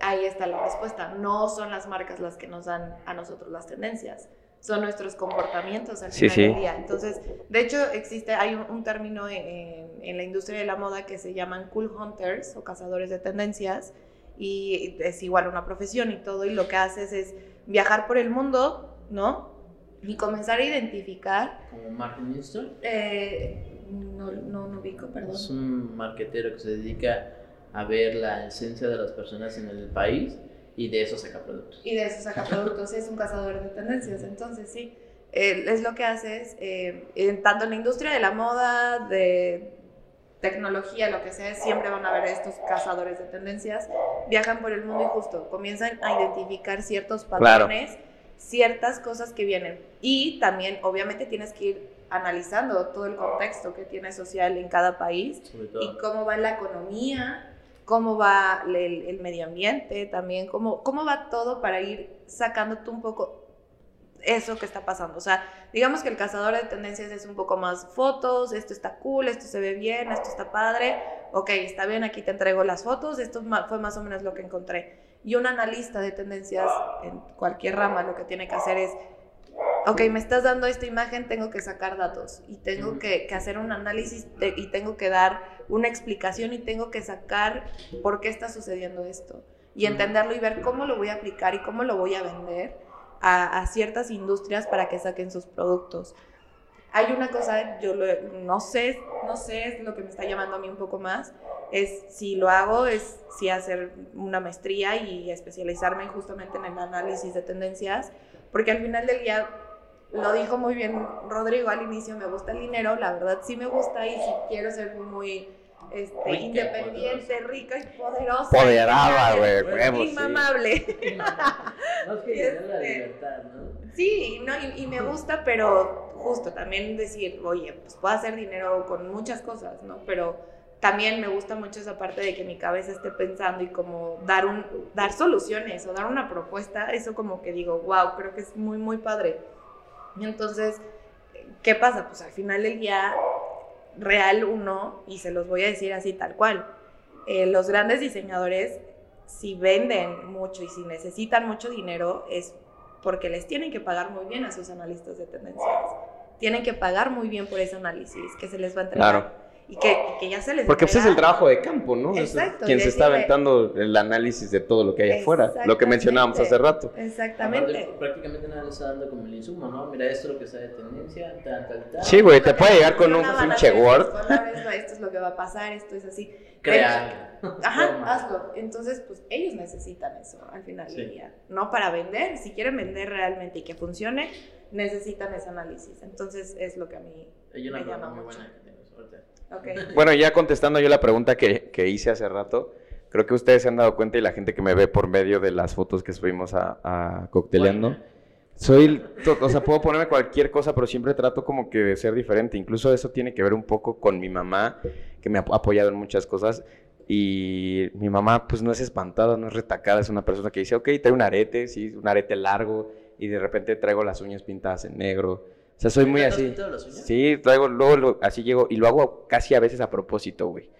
ahí está la respuesta. No son las marcas las que nos dan a nosotros las tendencias. Son nuestros comportamientos al Sí, final sí. del día. Entonces, de hecho, existe, hay un, un término en, en- en la industria de la moda que se llaman cool hunters o cazadores de tendencias y es igual una profesión y todo y lo que haces es viajar por el mundo, ¿no? Y comenzar a identificar Como Martin Winston, eh, no, no, no ubico, perdón. es un marquetero que se dedica a ver la esencia de las personas en el país y de eso saca productos. Y de eso saca productos, es un cazador de tendencias. Entonces, sí, eh, es lo que haces, eh, en- tanto en la industria de la moda, de tecnología, lo que sea, siempre van a haber estos cazadores de tendencias. Viajan por el mundo y justo comienzan a identificar ciertos Claro. patrones, ciertas cosas que vienen. Y también, obviamente, tienes que ir analizando todo el contexto que tiene social en cada país y cómo va la economía, cómo va el, el medio ambiente también, cómo, cómo va todo para ir sacándote un poco eso que está pasando. O sea, digamos que el cazador de tendencias es un poco más fotos, esto está cool, esto se ve bien, esto está padre, ok, está bien, aquí te entrego las fotos, esto fue más o menos lo que encontré. Y un analista de tendencias en cualquier rama lo que tiene que hacer es, ok, me estás dando esta imagen, tengo que sacar datos y tengo que, que hacer un análisis de- y tengo que dar una explicación y tengo que sacar por qué está sucediendo esto y entenderlo y ver cómo lo voy a aplicar y cómo lo voy a vender a, a ciertas industrias para que saquen sus productos. Hay una cosa, yo lo- no sé, no sé, es lo que me está llamando a mí un poco más, es si lo hago, es si hacer una maestría y especializarme justamente en el análisis de tendencias, porque al final del día, lo dijo muy bien Rodrigo al inicio, me gusta el dinero, la verdad sí me gusta y si quiero ser muy este, Rica y independiente, rica y poderosa. Poderada, güey, huevos, sí. Inmamable. No es que a la Este- libertad, ¿no? Sí, no, y, y me gusta, pero justo también decir, oye, pues puedo hacer dinero con muchas cosas, ¿no? Pero también me gusta mucho esa parte de que mi cabeza esté pensando y como dar, un, dar soluciones o dar una propuesta, eso como que digo, wow, creo que es muy, muy padre. Entonces, ¿qué pasa? Pues al final del día, real uno, y se los voy a decir así tal cual, eh, los grandes diseñadores, si venden mucho y si necesitan mucho dinero, es porque les tienen que pagar muy bien a sus analistas de tendencias. Tienen que pagar muy bien por ese análisis que se les va a entregar. Claro. Y que, y que ya se les Porque pues, es el trabajo de campo, ¿no? Es Exacto, quien se está aventando el análisis de todo lo que hay afuera. Lo que Exactamente. mencionábamos hace rato. Exactamente. Aparte, prácticamente nada le está dando como el insumo, ¿no? Mira esto es lo que está de tendencia, tal, tal, tal. Sí, güey, te puede llegar con No un van a pinche hacer Word. esto es lo que va a pasar, esto es así. Crea. Ajá, Toma. hazlo. Entonces, pues ellos necesitan eso al final Sí. del día. No para vender, si quieren vender realmente y que funcione, necesitan ese análisis. Entonces, es lo que a mí Hay una me llama muy mucho. buena que tengo, ahorita. Bueno, ya contestando yo la pregunta que, que hice hace rato, creo que ustedes se han dado cuenta y la gente que me ve por medio de las fotos que subimos a, a Cocteleando. Bueno, Soy, to- o sea, puedo ponerme cualquier cosa, pero siempre trato como que de ser diferente. Incluso eso tiene que ver un poco con mi mamá, que me ha apoyado en muchas cosas. Y mi mamá, pues no es espantada, no es retacada, es una persona que dice, ok, trae un arete, sí, un arete largo, y de repente traigo las uñas pintadas en negro. O sea, soy muy ¿Te has así. Sí, traigo, luego lo- así llego, y lo hago casi a veces a propósito, güey.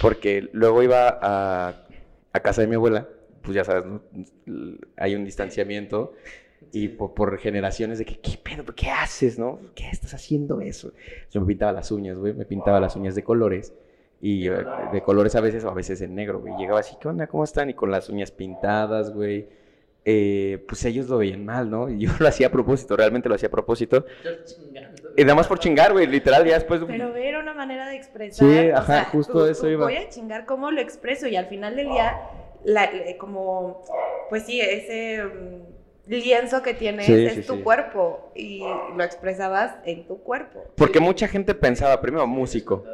Porque luego iba a, a casa de mi abuela, pues ya sabes, ¿no? Hay un distanciamiento y por, por generaciones de que, ¿qué pedo? ¿Qué haces, no? ¿Qué estás haciendo eso? Yo me pintaba las uñas, güey, me pintaba las uñas de colores. Y ¿De eh, de colores a veces o a veces en negro, güey. Llegaba así, ¿qué onda? ¿Cómo están? Y con las uñas pintadas, güey. Eh, pues ellos lo veían mal, ¿no? Y yo lo hacía a propósito, realmente lo hacía a propósito. Y nada más por chingar, güey, literal, ya después... Pero ver una manera de expresar. Sí, o ajá, sea, justo tú- eso tú iba. Voy a chingar cómo lo expreso y al final del día, la- la- como, pues sí, ese mm, lienzo que tienes Sí, es sí, tu sí. cuerpo y lo expresabas en tu cuerpo. Porque mucha gente pensaba, primero, músico.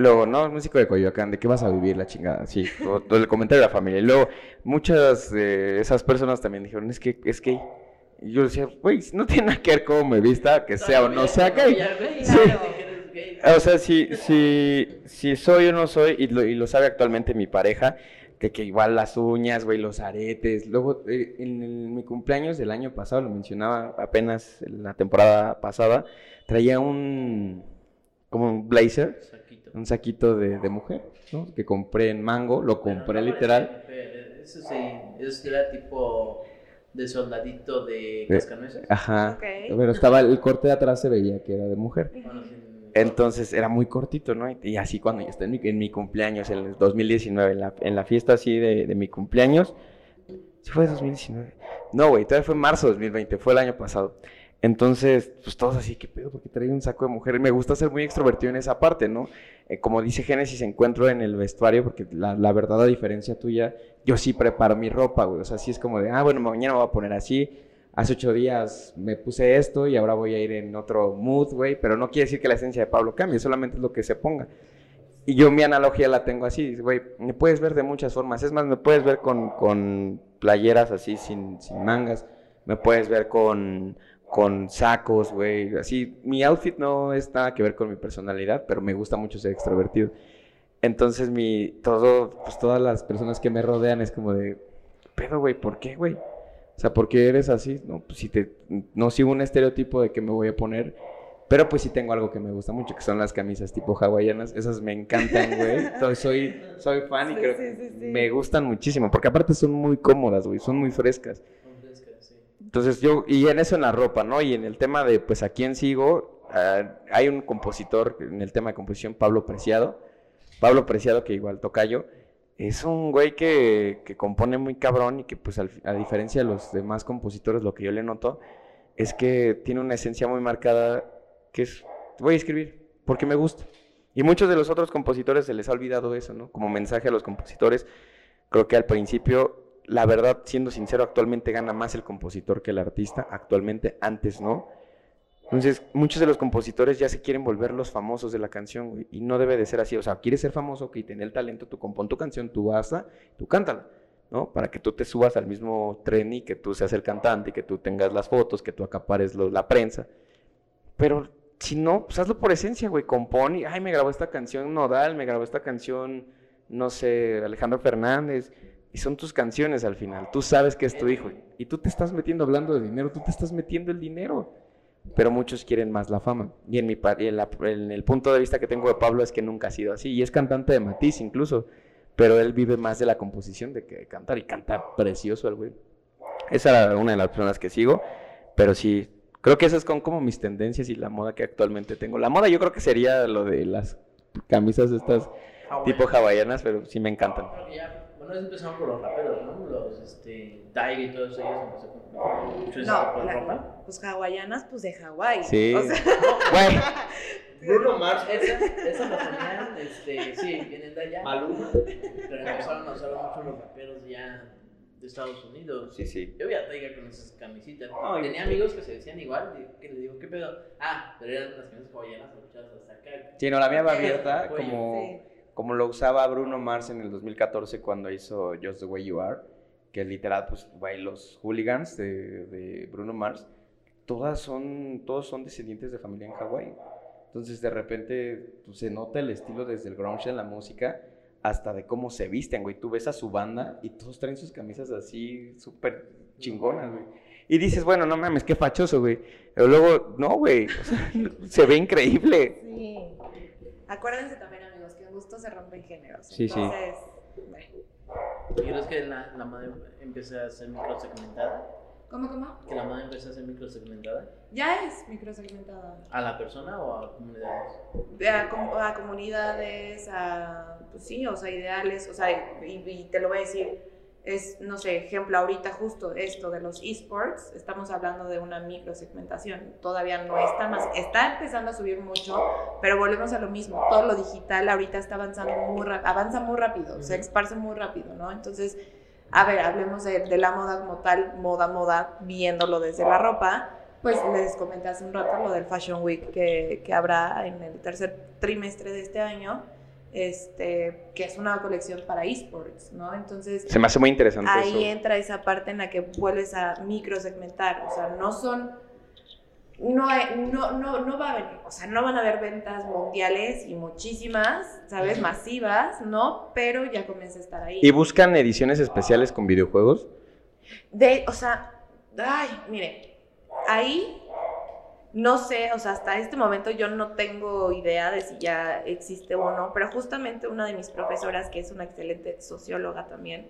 Luego, no, músico de Coyoacán, ¿de qué vas a vivir la chingada? Sí, o, o el comentario de la familia. Y luego, muchas de esas personas también dijeron, es que es gay. Y yo decía, güey, no tiene nada que ver cómo me vista, que sea o no sea gay. Sí. O sea, si, si, si soy o no soy, y lo, y lo sabe actualmente mi pareja, que, que igual las uñas, güey, los aretes. Luego, eh, en, el- mi cumpleaños del año pasado, lo mencionaba apenas en la temporada pasada, traía un, como un blazer, Saquito. Un saquito de, de mujer, ¿no? Que compré en Mango, lo compré no literal. mujer, Eso sí, eso era tipo de soldadito de De- cascanueces. Ajá. Pero estaba, el corte de atrás se veía que era de mujer. Bueno, sí, Entonces era muy cortito, ¿no? Y así cuando yo estaba en mi, en mi cumpleaños, en el 2019, en la, en la fiesta así de, de mi cumpleaños. ¿Sí fue 2019? No, güey, todavía fue marzo de 2020, fue el año pasado. Entonces, pues todos así, ¿qué pedo? Porque traía un saco de mujer. Me gusta ser muy extrovertido en esa parte, ¿no? Eh, como dice Génesis, encuentro en el vestuario, porque la, la verdad, a diferencia tuya, yo sí preparo mi ropa, güey. O sea, sí es como de, ah, bueno, mañana me voy a poner así. Hace ocho días me puse esto y ahora voy a ir en otro mood, güey. Pero no quiere decir que la esencia de Pablo cambie, solamente es lo que se ponga. Y yo mi analogía la tengo así, güey, me puedes ver de muchas formas. Es más, me puedes ver con, con playeras así, sin, sin mangas. Me puedes ver con, con sacos, güey. Así, mi outfit no es nada que ver con mi personalidad, pero me gusta mucho ser extrovertido. Entonces, mi, todo, pues todas las personas que me rodean es como de, pedo, güey, ¿por qué, güey? O sea, ¿por qué eres así? No, pues si te, no sigo un estereotipo de que me voy a poner, pero pues sí tengo algo que me gusta mucho, que son las camisas tipo hawaianas. Esas me encantan, güey. Entonces, soy, soy fan y Sí, creo sí, que sí, me gustan muchísimo, porque aparte son muy cómodas, güey, son muy frescas. Entonces yo, y en eso en la ropa, ¿no? Y en el tema de, pues, a quién sigo, ah, hay un compositor en el tema de composición, Pablo Preciado. Pablo Preciado, que igual toca yo, es un güey que, que compone muy cabrón y que, pues, a diferencia de los demás compositores, lo que yo le noto es que tiene una esencia muy marcada que es, voy a escribir porque me gusta. Y muchos de los otros compositores se les ha olvidado eso, ¿no? Como mensaje a los compositores, creo que al principio, la verdad, siendo sincero, actualmente gana más el compositor que el artista, actualmente, antes no. Entonces, muchos de los compositores ya se quieren volver los famosos de la canción, güey, y no debe de ser así. O sea, quieres ser famoso, que tener el talento, tú compón tu canción, tú vas a, tú cántala, ¿no? Para que tú te subas al mismo tren y que tú seas el cantante, y que tú tengas las fotos, que tú acapares la prensa. Pero si no, pues hazlo por esencia, güey. Compón y, ay, me grabó esta canción Nodal, me grabó esta canción, no sé, Alejandro Fernández. Y son tus canciones al final. Tú sabes que es tu hijo. Y tú te estás metiendo hablando de dinero, tú te estás metiendo el dinero. Pero muchos quieren más la fama. Y en, mi, en, la- en el punto de vista que tengo de Pablo es que nunca ha sido así. Y es cantante de Matiz incluso. Pero él vive más de la composición de que de cantar. Y canta precioso el güey. Esa era una de las personas que sigo. Pero sí, creo que esas son como mis tendencias y la moda que actualmente tengo. La moda yo creo que sería lo de las camisas estas tipo hawaianas, pero sí me encantan. Bueno, empezaron por los raperos, ¿no? Los, este, Tiger y todos ellos empezaron con mucho No, de la- ropa. pues hawaianas, pues de Hawái. Sí. O sea, Güey, Bruno Mars, esas, esas las ponían, este, sí, vienen de allá. Maluma. Pero empezaron a usar mucho los raperos ya de Estados Unidos. Sí, sí. Yo vi a Tiger con esas camisitas. No, Tenía amigos que se decían igual, y que le digo, ¿qué pedo? Ah, pero eran las camisas hawaianas abuchadas hasta acá. Sí, no, la mía va abierta como, Sí. Como lo usaba Bruno Mars en el 2014 cuando hizo Just the Way You Are, que literal, pues, güey, los hooligans de, de Bruno Mars, todas son, todos son descendientes de familia en Hawái. Entonces, de repente, pues, se nota el estilo desde el grunge en la música hasta de cómo se visten, güey. Tú ves a su banda y todos traen sus camisas así súper chingonas, güey. Y dices, bueno, no mames, qué fachoso, güey. Pero luego, no, güey, o sea, se ve increíble. Sí. Acuérdense también, amigos, que en gusto se rompen géneros. Sí, sí. Entonces, bueno. ¿Y crees que la, la moda empiece a ser microsegmentada? ¿Cómo, cómo? ¿Que la moda empiece a ser microsegmentada? Ya es microsegmentada. ¿A la persona o a comunidades? A, com- a comunidades, a, pues sí, o sea, ideales, o sea, y, y te lo voy a decir, es, no sé, ejemplo, ahorita justo esto de los esports, estamos hablando de una microsegmentación, todavía no está más, está empezando a subir mucho, pero volvemos a lo mismo, todo lo digital ahorita está avanzando muy rápido, avanza muy rápido, se esparce muy rápido, ¿no? Entonces, a ver, hablemos de, de la moda como tal, moda, moda, viéndolo desde la ropa, pues les comenté hace un rato lo del Fashion Week que, que habrá en el tercer trimestre de este año. Este, que es una colección para esports, ¿no? Entonces, Se me hace muy interesante ahí eso. entra esa parte en la que vuelves a microsegmentar, o sea, no son, no, hay- no, no, no va a venir, o sea, no van a haber ventas mundiales y muchísimas, ¿sabes? Masivas, ¿no? Pero ya comienza a estar ahí. ¿Y buscan ediciones especiales con videojuegos? De, o sea, ay, mire, ahí no sé, o sea, hasta este momento yo no tengo idea de si ya existe o no, pero justamente una de mis profesoras, que es una excelente socióloga también,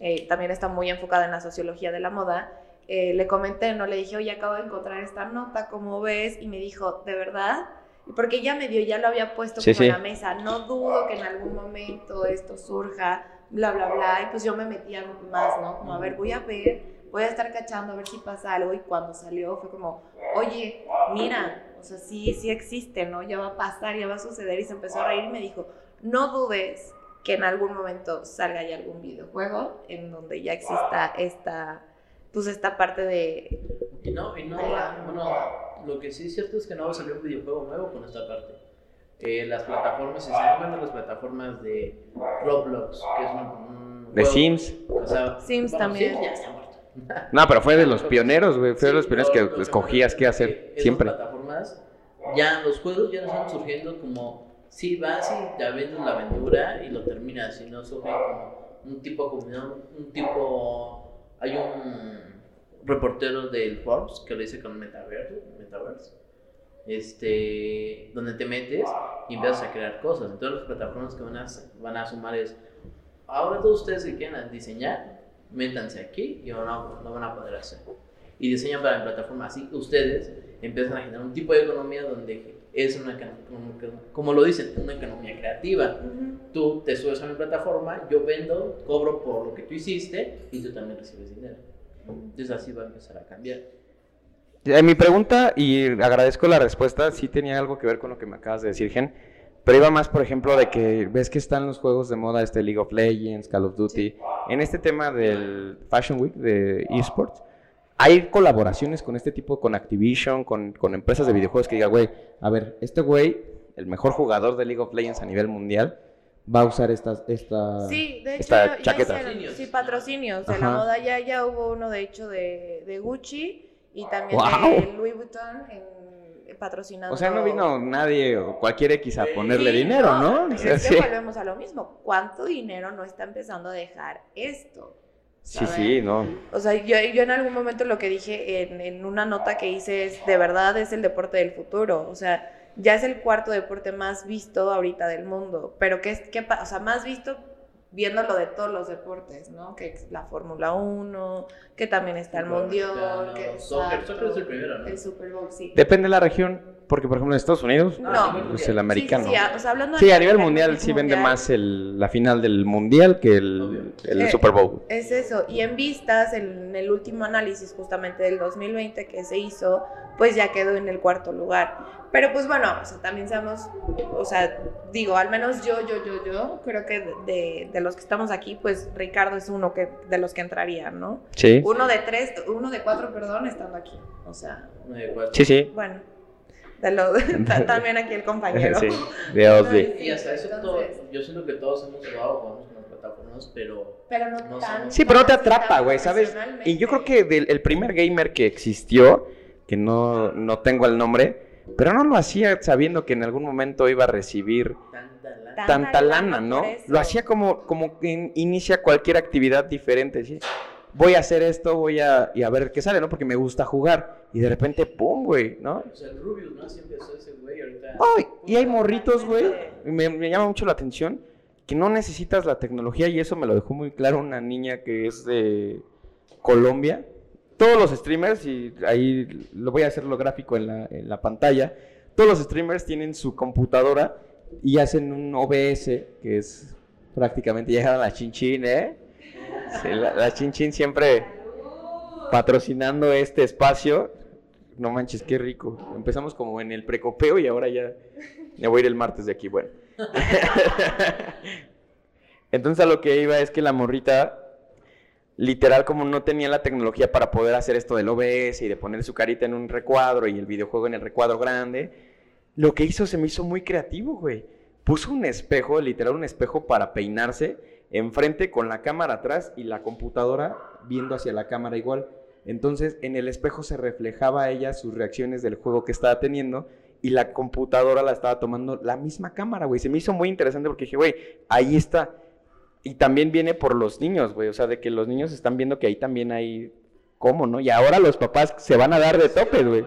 eh, también está muy enfocada en la sociología de la moda, eh, le comenté, no le dije, oye, acabo de encontrar esta nota, ¿cómo ves? Y me dijo, ¿de verdad? Y Porque ya me dio, ya lo había puesto Sí, como sí. en la mesa, no dudo que en algún momento esto surja, bla, bla, bla, y pues yo me metía más, ¿no? Como, a ver, voy a ver, voy a estar cachando a ver si pasa algo, y cuando salió fue como, oye, mira, o sea, sí, sí existe, ¿no? Ya va a pasar, ya va a suceder, y se empezó a reír y me dijo, no dudes que en algún momento salga ya algún videojuego en donde ya exista esta, pues esta parte de, Y no, y no, bueno, lo que sí es cierto es que no va a salir un videojuego nuevo con esta parte. Eh, las plataformas, si se las plataformas de Roblox, que es un, un ¿De juego- Sims? o sea, Sims bueno, también. Sims ya. No, pero fue de los pioneros, güey. Fue de los pioneros lo- que lo escogías qué hacer que siempre. Plataformas, ya los juegos ya no están surgiendo como, sí, vas y te aventas la aventura y lo terminas, sino surgen como un tipo comunidad, un tipo, hay un reportero del Forbes que lo dice con Metaverse, Metaverse este, donde te metes y empiezas a crear cosas. Entonces las plataformas que van a, van a sumar es, ahora todos ustedes que quieran diseñar, métanse aquí y van a- lo van a poder hacer. Y diseñan para la plataforma, así ustedes empiezan a generar un tipo de economía donde es una, como, como lo dicen, una economía creativa. Tú te subes a mi plataforma, yo vendo, cobro por lo que tú hiciste y tú también recibes dinero. Entonces así va a empezar a cambiar. Eh, mi pregunta, y agradezco la respuesta, sí tenía algo que ver con lo que me acabas de decir, Gen. Pero iba más, por ejemplo, de que ves que están los juegos de moda, este League of Legends, Call of Duty. En este tema del Fashion Week de esports, hay colaboraciones con este tipo, con Activision, con, con empresas de videojuegos que diga, güey, a ver, este güey, el mejor jugador de League of Legends a nivel mundial, va a usar estas, esta... Sí, de hecho, esta ya- ya chaqueta. hicieron- sí, patrocinios de Ajá. la moda. Ya, ya hubo uno, de hecho, de, de Gucci y también de Louis Vuitton en, patrocinando. O sea, no vino nadie o cualquier X a ponerle Sí, dinero, ¿no? es que volvemos a lo mismo. ¿Cuánto dinero no está empezando a dejar esto? Sí, sí, no. O sea, yo, yo en algún momento lo que dije en, en una nota que hice es, de verdad es el deporte del futuro. O sea, ya es el cuarto deporte más visto ahorita del mundo. Pero que, pa- o sea, más visto viéndolo de todos los deportes, ¿no? Que es la Fórmula 1, que también está el Fútbol Mundial, que soccer, exacto, soccer es el primero, ¿no? El Super Bowl, sí. Depende de la región, porque por ejemplo en Estados Unidos, No. pues el americano. Sí, sí, sí, a- o sea, hablando Sí, a nivel nivel mundial sí vende mundial, más el, la final del mundial que el, el Eh, Super Bowl. Es eso, y en vistas, en el último análisis justamente del 2020 que se hizo, pues ya quedó en el cuarto lugar. Pero pues bueno, o sea, también seamos, o sea, digo, al menos yo, yo, yo, yo, creo que de, de los que estamos aquí, pues Ricardo es uno que, de los que entraría, ¿no? Sí. Uno de tres, uno de cuatro, perdón, estando aquí. O sea, Uno de cuatro. Sí, sí. bueno, lo, también aquí el compañero. Sí, de Osby. Y hasta eso todo, yo siento que todos hemos jugado, jugamos con plataformas, pero Pero no, No tan. Sí, pero no te atrapa, güey, ¿sabes? Y yo creo que del, el primer gamer que existió, que no, no tengo el nombre, pero no lo hacía sabiendo que en algún momento iba a recibir tanta lana. Tanta ¿no? Lo hacía como, como que in- inicia cualquier actividad diferente, ¿sí? Voy a hacer esto, voy a, y a ver qué sale, ¿no? Porque me gusta jugar. Y de repente, ¡pum, güey! ¿no? O sea, el Rubius, ¿no? Así empezó ese güey, ahorita... Ay, y hay morritos, güey. Me, me llama mucho la atención que no necesitas la tecnología y eso me lo dejó muy claro una niña que es de Colombia. Todos los streamers, y ahí lo voy a hacer lo gráfico en la, en la pantalla, todos los streamers tienen su computadora y hacen un OBS, que es prácticamente llegaron a la chinchín, ¿eh? Sí, la, la chinchín siempre patrocinando este espacio. No manches, qué rico. Empezamos como en el precopeo y ahora ya, ya voy a ir el martes de aquí. Bueno. Entonces a lo que iba es que la morrita, literal como no tenía la tecnología para poder hacer esto del OBS y de poner su carita en un recuadro y el videojuego en el recuadro grande, lo que hizo se me hizo muy creativo, güey. puso un espejo, literal un espejo para peinarse, enfrente con la cámara atrás y la computadora viendo hacia la cámara igual. Entonces, en el espejo se reflejaba a ella sus reacciones del juego que estaba teniendo y la computadora la estaba tomando la misma cámara, güey. Se me hizo muy interesante porque dije, güey, ahí está. Y también viene por los niños, güey. O sea, de que los niños están viendo que ahí también hay cómo, ¿no? Y ahora los papás se van a dar de tope, güey.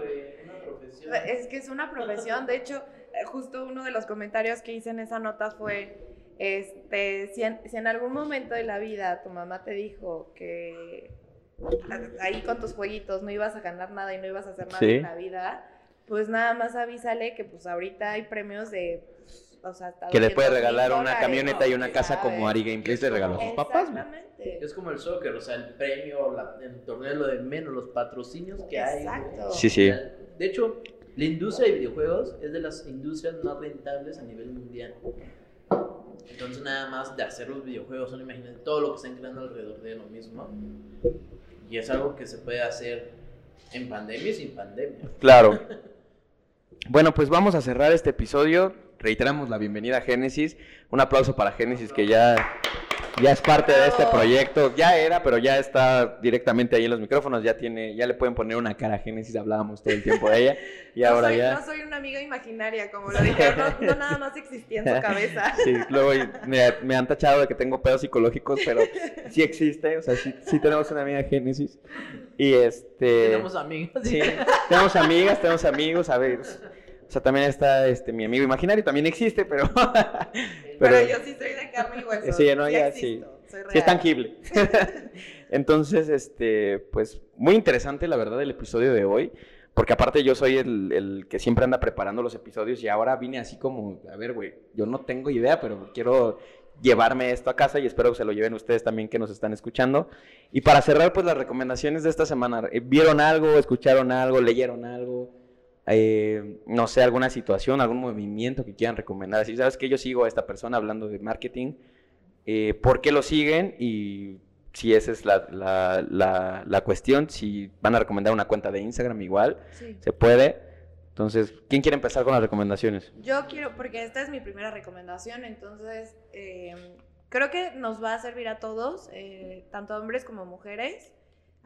Es que es una profesión. De hecho, eh, justo uno de los comentarios que hice en esa nota fue, este, si en, si en algún momento de la vida tu mamá te dijo que ahí con tus jueguitos no ibas a ganar nada y no ibas a hacer nada Sí. en la vida, pues nada más avísale que pues ahorita hay premios de, o sea, hasta Que le puede 200,000 regalar una dólares, camioneta y una casa como ¿Sabes? Ari Gameplays le regaló a sus papás. Es como el soccer, o sea, el premio, la- el torneo, lo de menos, los patrocinios que hay. Exacto. Sí, sí. De hecho, la industria de videojuegos es de las industrias más rentables a nivel mundial. Entonces, nada más de hacer los videojuegos, solo imagínate todo lo que están creando alrededor de lo mismo. Y es algo que se puede hacer en pandemia y sin pandemia. Claro. Bueno, pues vamos a cerrar este episodio. Reiteramos la bienvenida a Génesis. Un aplauso para Génesis que ya, ya es parte de este proyecto. Ya era, pero ya está directamente ahí en los micrófonos. Ya tiene, ya le pueden poner una cara a Génesis. Hablábamos todo el tiempo de ella. Y no ahora soy, ya. No soy una amiga imaginaria, como lo dijeron, no, no nada más existía en su cabeza. Sí, luego me, me han tachado de que tengo pedos psicológicos, pero sí existe, o sea, sí, sí tenemos una amiga Génesis. Y este... Tenemos amigos. Sí, tenemos amigas, tenemos amigos, a ver. O sea, también está este mi amigo imaginario, también existe, pero... Pero, yo sí soy de carne y hueso. Sí, no, ya existo, soy Sí es tangible. Entonces, este, pues, muy interesante la verdad el episodio de hoy. Porque aparte yo soy el, el que siempre anda preparando los episodios y ahora vine así como, a ver, güey, yo no tengo idea, pero quiero llevarme esto a casa y espero que se lo lleven ustedes también que nos están escuchando. Y para cerrar, pues las recomendaciones de esta semana. ¿Vieron algo, escucharon algo, leyeron algo? Eh, no sé, alguna situación, algún movimiento que quieran recomendar. Si sabes que yo sigo a esta persona hablando de marketing, eh, por qué lo siguen y si esa es la, la, la, la cuestión, si van a recomendar una cuenta de Instagram igual, Sí. se puede. Entonces, ¿quién quiere empezar con las recomendaciones? Yo quiero, porque esta es mi primera recomendación, entonces eh, creo que nos va a servir a todos, eh, tanto hombres como mujeres.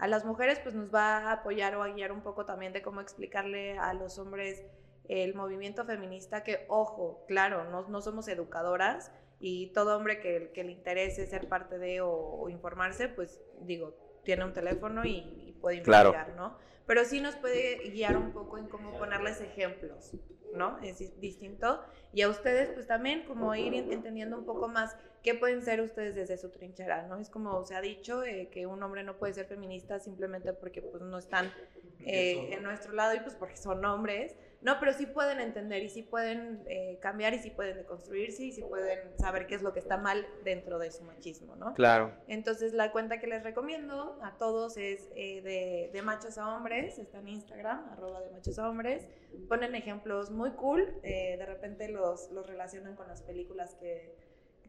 A las mujeres pues nos va a apoyar o a guiar un poco también de cómo explicarle a los hombres el movimiento feminista, que ojo, claro, no, no somos educadoras y todo hombre que, que le interese ser parte de o, o informarse, pues digo, tiene un teléfono y, y puede Claro. investigar, ¿no? Pero sí nos puede guiar un poco en cómo ponerles ejemplos, ¿no? Es dis- distinto. Y a ustedes, pues también como ir en- entendiendo un poco más qué pueden ser ustedes desde su trinchera, ¿no? Es como se ha dicho eh, que un hombre no puede ser feminista simplemente porque pues no están eh, en nuestro lado y pues porque son hombres. No, pero sí pueden entender y sí pueden eh, cambiar y sí pueden deconstruirse y sí pueden saber qué es lo que está mal dentro de su machismo, ¿no? Claro. Entonces la cuenta que les recomiendo a todos es eh, de, de machos a hombres, está en Instagram, arroba de machos a hombres. Ponen ejemplos muy cool, eh, de repente los, los relacionan con las películas que,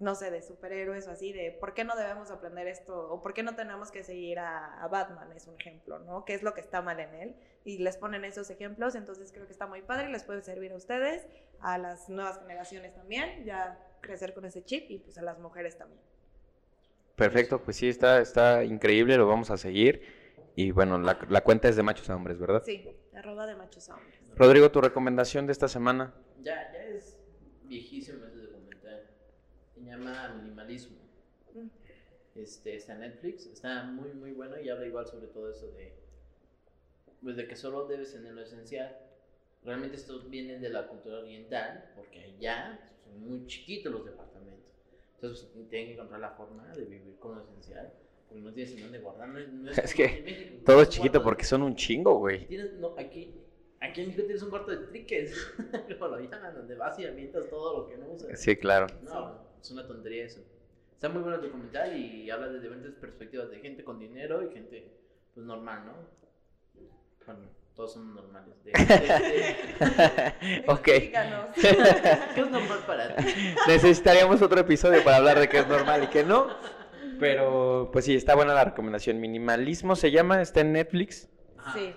no sé, de superhéroes o así, de por qué no debemos aprender esto o por qué no tenemos que seguir a, a Batman, es un ejemplo, ¿no? ¿Qué es lo que está mal en él? Y les ponen esos ejemplos, entonces creo que está muy padre y les puede servir a ustedes, a las nuevas generaciones también, ya crecer con ese chip y pues a las mujeres también. Perfecto, pues sí, está, está increíble, lo vamos a seguir. Y bueno, la, la cuenta es de machos a hombres, ¿verdad? Sí, arroba de machos a hombres. Rodrigo, tu recomendación de esta semana. Ya, ya es. Se llama Minimalismo. Mm. Este, está en Netflix, está muy muy bueno y habla igual sobre todo eso de pues de que solo debes tener lo esencial. Realmente esto viene de la cultura oriental, porque allá son muy chiquitos los departamentos. Entonces pues, tienen que encontrar la forma de vivir con lo esencial, porque no tienes en dónde guardar. No, no es, Es que México, Todo es chiquito de- porque son un chingo, güey. Tienes, no, aquí, aquí en México tienes un cuarto de triques, como lo llaman, donde vas y avientas todo lo que no usas. Sí, claro. No, es una tontería eso. Está muy bueno el documental y habla de diferentes perspectivas de gente con dinero y gente pues normal, ¿no? Bueno, todos son normales. De, de- de- ok. Mexicanos. ¿Qué es normal para ti? Necesitaríamos otro episodio para hablar de qué es normal y qué no. Pero, pues sí, está buena la recomendación. Minimalismo se llama, está en Netflix. Sí.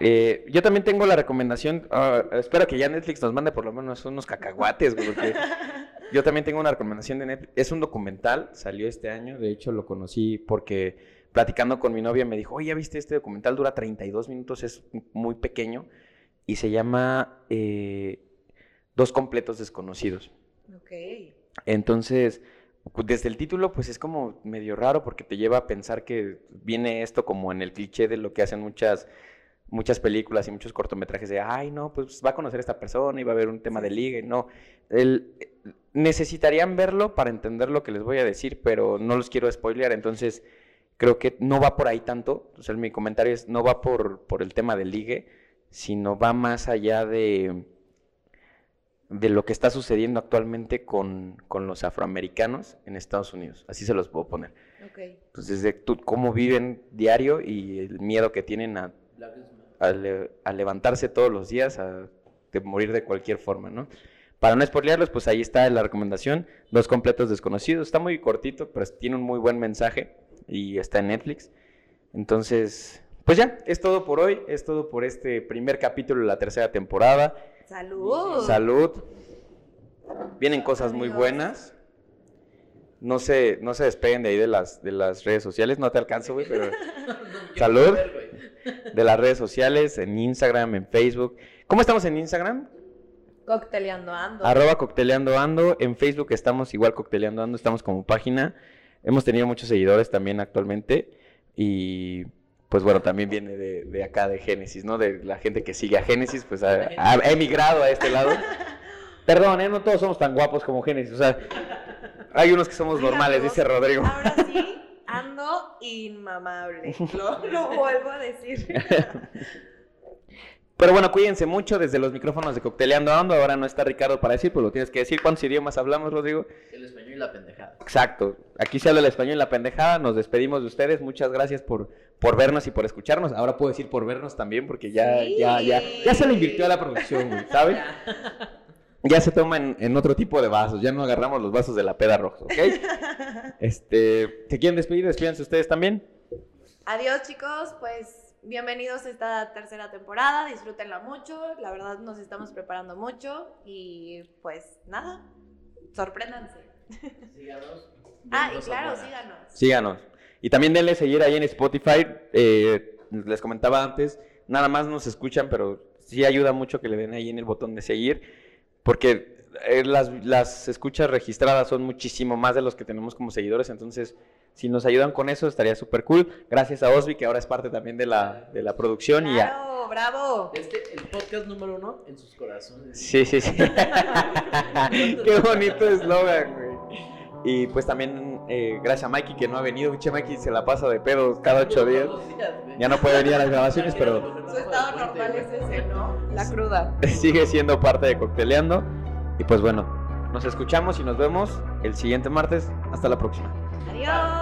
Eh, yo también tengo la recomendación, ah, espero que ya Netflix nos mande por lo menos unos cacahuates, güey, porque yo también tengo una recomendación de Netflix. Es un documental, salió este año, de hecho lo conocí porque platicando con mi novia me dijo, oye, ¿ya viste este documental? Dura 32 minutos, es muy pequeño y se llama eh, Dos completos desconocidos. Ok. Entonces, desde el título, pues es como medio raro porque te lleva a pensar que viene esto como en el cliché de lo que hacen muchas, muchas películas y muchos cortometrajes de, ay, no, pues va a conocer a esta persona y va a haber un tema de liga. No, el, necesitarían verlo para entender lo que les voy a decir, pero no los quiero spoilear, entonces creo que no va por ahí tanto. O sea, mi comentario es, no va por, por el tema del ligue, sino va más allá de de lo que está sucediendo actualmente con, con los afroamericanos en Estados Unidos. Así se los puedo poner. Ok. Entonces, de tú, cómo viven diario y el miedo que tienen a, a, le- a levantarse todos los días, a de morir de cualquier forma, ¿no? Para no spoilearlos, pues ahí está la recomendación, Dos completos desconocidos. Está muy cortito, pero tiene un muy buen mensaje y está en Netflix. Entonces, pues ya, es todo por hoy, es todo por este primer capítulo de la tercera temporada. Salud. Salud. Vienen cosas muy buenas. No se, no se despeguen de ahí de las, de las redes sociales, no te alcanzo, güey, pero Salud. De las redes sociales, en Instagram, en Facebook. ¿Cómo estamos en Instagram? Cocteleando ando. Arroba cocteleando ando. En Facebook estamos igual cocteleando ando, estamos como página. Hemos tenido muchos seguidores también actualmente. Y pues bueno, también viene de, de acá de Génesis, ¿no? De la gente que sigue a Génesis, pues ha, ha emigrado a este lado. Perdón, ¿eh? No todos somos tan guapos como Génesis. O sea, hay unos que somos normales, dice Rodrigo. Ahora sí, ando inmamable. Lo, lo vuelvo a decir. Pero bueno, cuídense mucho desde los micrófonos de Cocteleando Ando. Ahora no está Ricardo para decir, pues lo tienes que decir. ¿Cuántos idiomas hablamos, Rodrigo? El español y la pendejada. Exacto. Aquí se habla el español en la pendejada. Nos despedimos de ustedes. Muchas gracias por, por vernos y por escucharnos. Ahora puedo decir por vernos también, porque ya, Sí. ya, ya, ya se le invirtió a la producción, güey, ¿sabes? Ya se toma en, en otro tipo de vasos. Ya no agarramos los vasos de la peda roja, ¿ok? Este, ¿se quieren despedir? Despídense ustedes también. Adiós, chicos. Pues bienvenidos a esta tercera temporada. Disfrútenla mucho. La verdad, nos estamos preparando mucho. Y pues nada, sorpréndanse. Síganos. Ah, y claro, síganos. Síganos. Y también denle seguir ahí en Spotify. eh, les comentaba antes, nada más nos escuchan, pero sí ayuda mucho que le den ahí en el botón de seguir. Porque eh, las, las escuchas registradas son muchísimo más de los que tenemos como seguidores. Entonces, si nos ayudan con eso, estaría súper cool. Gracias a Osby, que ahora es parte también de la, de la producción. Y a- Claro, bravo. Este, el podcast número uno en sus corazones. Sí, sí, sí. Qué bonito eslogan, güey. Y pues también eh, gracias a Mikey que no ha venido. Pinche Mikey se la pasa de pedo cada ocho días. Ya no puede venir a las grabaciones, pero Su estado normal es ese, ¿no? La cruda. sigue siendo parte de Cocteleando. Y pues bueno, nos escuchamos y nos vemos el siguiente martes. Hasta la próxima. Adiós.